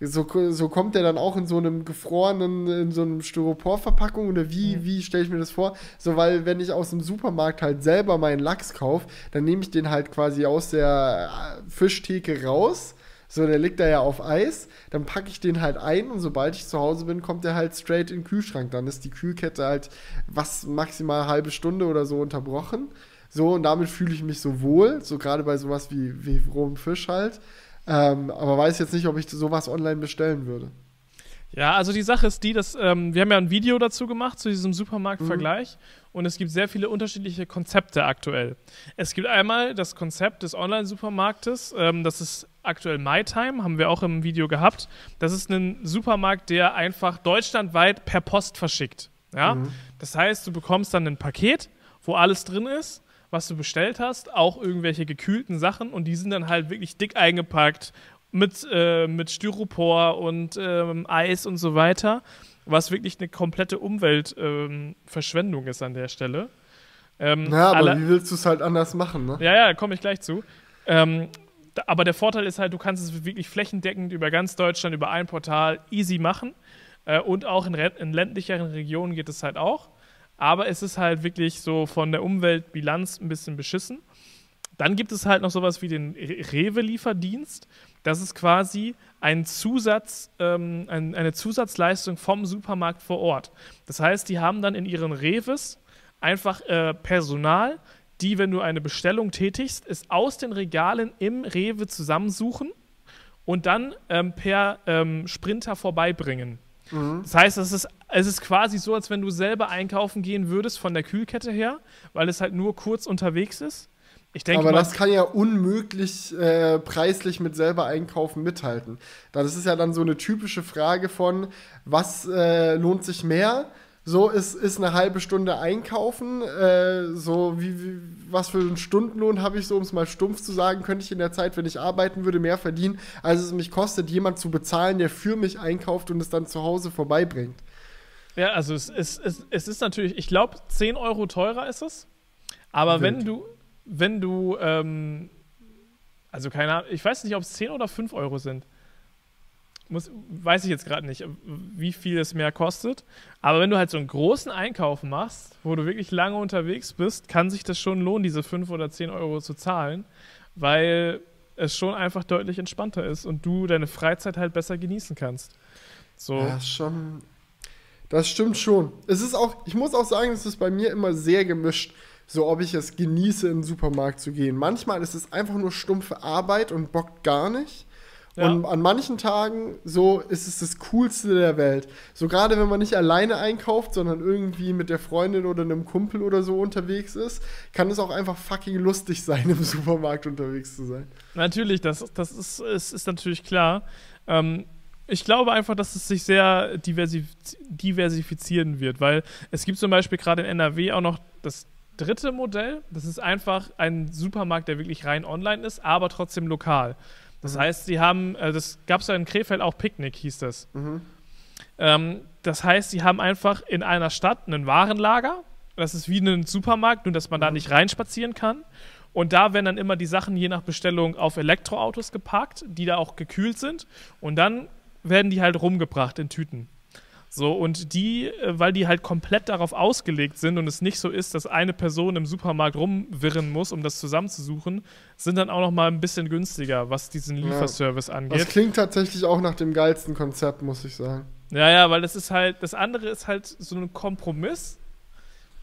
so, so kommt der dann auch in so einem gefrorenen, in so einem Styroporverpackung oder wie, mhm. wie stelle ich mir das vor? So, weil wenn ich aus dem Supermarkt halt selber meinen Lachs kaufe, dann nehme ich den halt quasi aus der äh, Fischtheke raus. So, der liegt da ja auf Eis. Dann packe ich den halt ein und sobald ich zu Hause bin, kommt der halt straight in den Kühlschrank. Dann ist die Kühlkette halt was maximal eine halbe Stunde oder so unterbrochen. So, und damit fühle ich mich so wohl. So gerade bei sowas wie, wie rohem Fisch halt. Ähm, aber weiß jetzt nicht, ob ich sowas online bestellen würde. Ja, also die Sache ist die, dass ähm, wir haben ja ein Video dazu gemacht zu diesem Supermarktvergleich mhm. und es gibt sehr viele unterschiedliche Konzepte aktuell. Es gibt einmal das Konzept des Online-Supermarktes, ähm, das ist aktuell MyTime, haben wir auch im Video gehabt. Das ist ein Supermarkt, der einfach deutschlandweit per Post verschickt. Ja? Mhm. Das heißt, du bekommst dann ein Paket, wo alles drin ist was du bestellt hast, auch irgendwelche gekühlten Sachen und die sind dann halt wirklich dick eingepackt mit, äh, mit Styropor und ähm, Eis und so weiter, was wirklich eine komplette Umweltverschwendung ähm, ist an der Stelle. Ähm, ja, aber wie willst du es halt anders machen, ne? Ja, ja, komme ich gleich zu. Ähm, aber der Vorteil ist halt, du kannst es wirklich flächendeckend über ganz Deutschland, über ein Portal easy machen. Äh, und auch in, in ländlicheren Regionen geht es halt auch aber es ist halt wirklich so von der Umweltbilanz ein bisschen beschissen. Dann gibt es halt noch sowas wie den Rewe-Lieferdienst. Das ist quasi ein Zusatz, ähm, ein, eine Zusatzleistung vom Supermarkt vor Ort. Das heißt, die haben dann in ihren Reves einfach äh, Personal, die, wenn du eine Bestellung tätigst, es aus den Regalen im Rewe zusammensuchen und dann ähm, per ähm, Sprinter vorbeibringen. Mhm. Das heißt, es ist es ist quasi so, als wenn du selber einkaufen gehen würdest von der Kühlkette her, weil es halt nur kurz unterwegs ist. Ich denke Aber mal, das kann ja unmöglich äh, preislich mit selber einkaufen mithalten. Das ist ja dann so eine typische Frage von, was äh, lohnt sich mehr? So ist, ist eine halbe Stunde einkaufen, äh, so wie, wie, was für einen Stundenlohn habe ich so, um es mal stumpf zu sagen, könnte ich in der Zeit, wenn ich arbeiten würde, mehr verdienen, als es mich kostet, jemand zu bezahlen, der für mich einkauft und es dann zu Hause vorbeibringt. Ja, also es, es, es, es ist natürlich, ich glaube, 10 Euro teurer ist es. Aber Wild. wenn du, wenn du, ähm, also keine Ahnung, ich weiß nicht, ob es 10 oder 5 Euro sind. Muss, weiß ich jetzt gerade nicht, wie viel es mehr kostet. Aber wenn du halt so einen großen Einkauf machst, wo du wirklich lange unterwegs bist, kann sich das schon lohnen, diese 5 oder 10 Euro zu zahlen, weil es schon einfach deutlich entspannter ist und du deine Freizeit halt besser genießen kannst. So. Ja, schon. Das stimmt schon. Es ist auch, ich muss auch sagen, es ist bei mir immer sehr gemischt, so ob ich es genieße, in den Supermarkt zu gehen. Manchmal ist es einfach nur stumpfe Arbeit und bockt gar nicht. Ja. Und an manchen Tagen so ist es das Coolste der Welt. So gerade wenn man nicht alleine einkauft, sondern irgendwie mit der Freundin oder einem Kumpel oder so unterwegs ist, kann es auch einfach fucking lustig sein, im Supermarkt unterwegs zu sein. Natürlich, das, das ist, ist, ist natürlich klar. Ähm, ich glaube einfach, dass es sich sehr diversif diversifizieren wird, weil es gibt zum Beispiel gerade in NRW auch noch das dritte Modell. Das ist einfach ein Supermarkt, der wirklich rein online ist, aber trotzdem lokal. Das Mhm. heißt, sie haben, äh, das gab es ja in Krefeld auch Picknick, hieß das. Mhm. Ähm, das heißt, sie haben einfach in einer Stadt ein Warenlager. Das ist wie ein Supermarkt, nur dass man da nicht reinspazieren kann. Und da werden dann immer die Sachen je nach Bestellung auf Elektroautos geparkt, die da auch gekühlt sind. Und dann werden die halt rumgebracht in Tüten. So, und die, äh, weil die halt komplett darauf ausgelegt sind und es nicht so ist, dass eine Person im Supermarkt rumwirren muss, um das zusammenzusuchen, sind dann auch noch mal ein bisschen günstiger, was diesen Lieferservice Das angeht. klingt tatsächlich auch nach dem geilsten Konzept, muss ich sagen. Ja, ja, weil das ist halt, das andere ist halt so ein Kompromiss.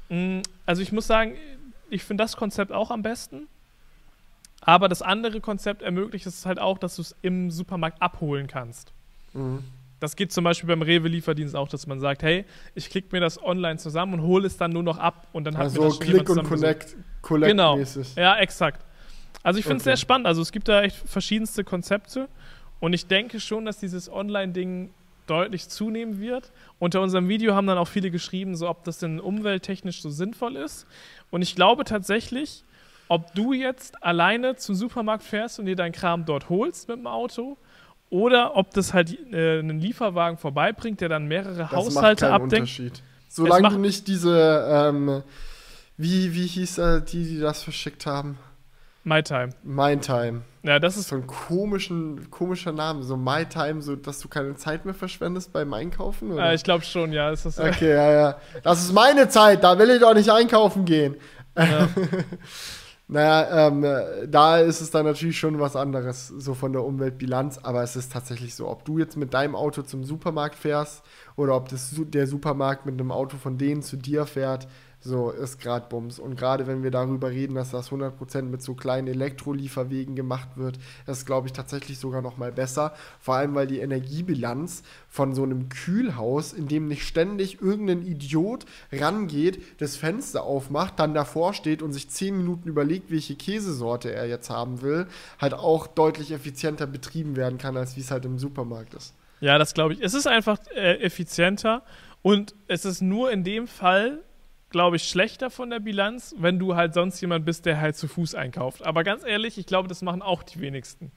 Mm, Also ich muss sagen, ich finde das Konzept auch am besten. Aber das andere Konzept ermöglicht es halt auch, dass du es im Supermarkt abholen kannst. Mhm. Das geht zum Beispiel beim Rewe-Lieferdienst auch, dass man sagt, hey, ich klicke mir das online zusammen und hole es dann nur noch ab und dann hat mir Also das schon Click und Collect Genau. mäßig. Ja, exakt. Also ich finde es Okay. sehr spannend. Also es gibt da echt verschiedenste Konzepte und ich denke schon, dass dieses Online-Ding deutlich zunehmen wird. Unter unserem Video haben dann auch viele geschrieben, so ob das denn umwelttechnisch so sinnvoll ist. Und ich glaube tatsächlich, ob du jetzt alleine zum Supermarkt fährst und dir deinen Kram dort holst mit dem Auto oder ob das halt äh, einen Lieferwagen vorbeibringt, der dann mehrere Das Haushalte macht keinen abdenkt. Unterschied. Solange du nicht diese, ähm, wie, wie hieß äh, die, die das verschickt haben? My Time. My Time. Ja, das Das ist so ein komischen, komischer Name. So My Time, so dass du keine Zeit mehr verschwendest beim Einkaufen? Oder? äh, ich glaube schon, ja. Das ist, okay, ja, ja. Das ist meine Zeit, da will ich doch nicht einkaufen gehen. ja. [LAUGHS] Naja, ähm, äh, da ist es dann natürlich schon was anderes, so von der Umweltbilanz, aber es ist tatsächlich so, ob du jetzt mit deinem Auto zum Supermarkt fährst oder ob das, der Supermarkt mit einem Auto von denen zu dir fährt, so ist gerade Bums. Und gerade wenn wir darüber reden, dass das 100% mit so kleinen Elektrolieferwegen gemacht wird, ist, glaube ich, tatsächlich sogar noch mal besser. Vor allem, weil die Energiebilanz von so einem Kühlhaus, in dem nicht ständig irgendein Idiot rangeht, das Fenster aufmacht, dann davor steht und sich 10 Minuten überlegt, welche Käsesorte er jetzt haben will, halt auch deutlich effizienter betrieben werden kann, als wie es halt im Supermarkt ist. Ja, das glaube ich. Es ist einfach äh, effizienter und es ist nur in dem Fall, glaube ich, schlechter von der Bilanz, wenn du halt sonst jemand bist, der halt zu Fuß einkauft. Aber ganz ehrlich, ich glaube, das machen auch die wenigsten.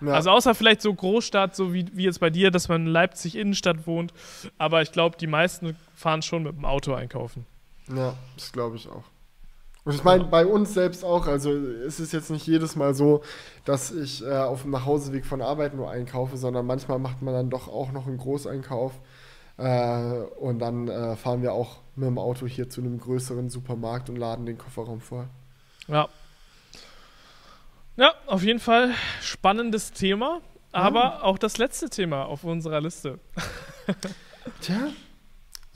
Ja. Also außer vielleicht so Großstadt, so wie, wie jetzt bei dir, dass man in Leipzig Innenstadt wohnt. Aber ich glaube, die meisten fahren schon mit dem Auto einkaufen. Ja, das glaube ich auch. Und ich meine, bei uns selbst auch, also es ist jetzt nicht jedes Mal so, dass ich äh, auf dem Nachhauseweg von Arbeit nur einkaufe, sondern manchmal macht man dann doch auch noch einen Großeinkauf. Äh, und dann äh, fahren wir auch mit dem Auto hier zu einem größeren Supermarkt und laden den Kofferraum voll. Ja. Ja, auf jeden Fall spannendes Thema. Aber auch das letzte Thema auf unserer Liste. Tja,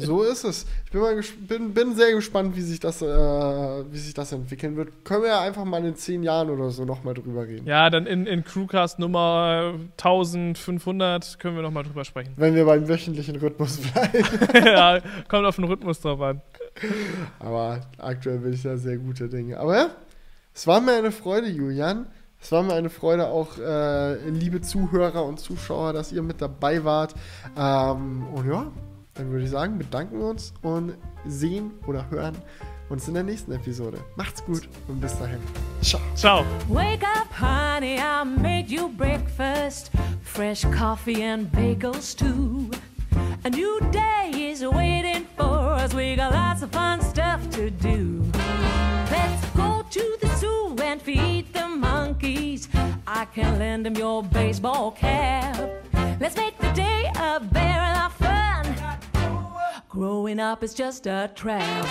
So ist es. Ich bin, mal bin, bin sehr gespannt, wie sich, das, äh, wie sich das entwickeln wird. Können wir ja einfach mal in zehn Jahren oder so nochmal drüber reden. Ja, dann in, in Crewcast Nummer 1500 können wir nochmal drüber sprechen. Wenn wir beim wöchentlichen Rhythmus bleiben. [LAUGHS] ja, kommt auf den Rhythmus drauf an. Aber aktuell bin ich da sehr gute Dinge. Aber ja, es war mir eine Freude, Julian. Es war mir eine Freude, auch äh, liebe Zuhörer und Zuschauer, dass ihr mit dabei wart. Ähm, und ja, dann würde ich sagen, bedanken wir uns und sehen oder hören uns in der nächsten Episode. Macht's gut und bis dahin. Ciao. Ciao. Wake up, honey, I made you breakfast. Fresh coffee and bagels, too. A new day is waiting for us. We got lots of fun stuff to do. Let's go to the zoo and feed the monkeys. I can lend them your baseball cap. Let's make the day a fun. Growing up is just a trap.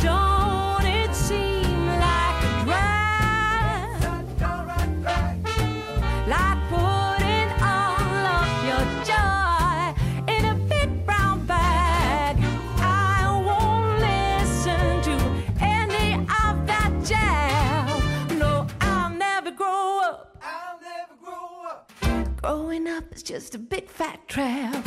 Don't it seem like a drag? Like putting all of your joy in a big brown bag. I won't listen to any of that jazz. No, I'll never grow up. I'll never grow up. Growing up is just a big fat trap.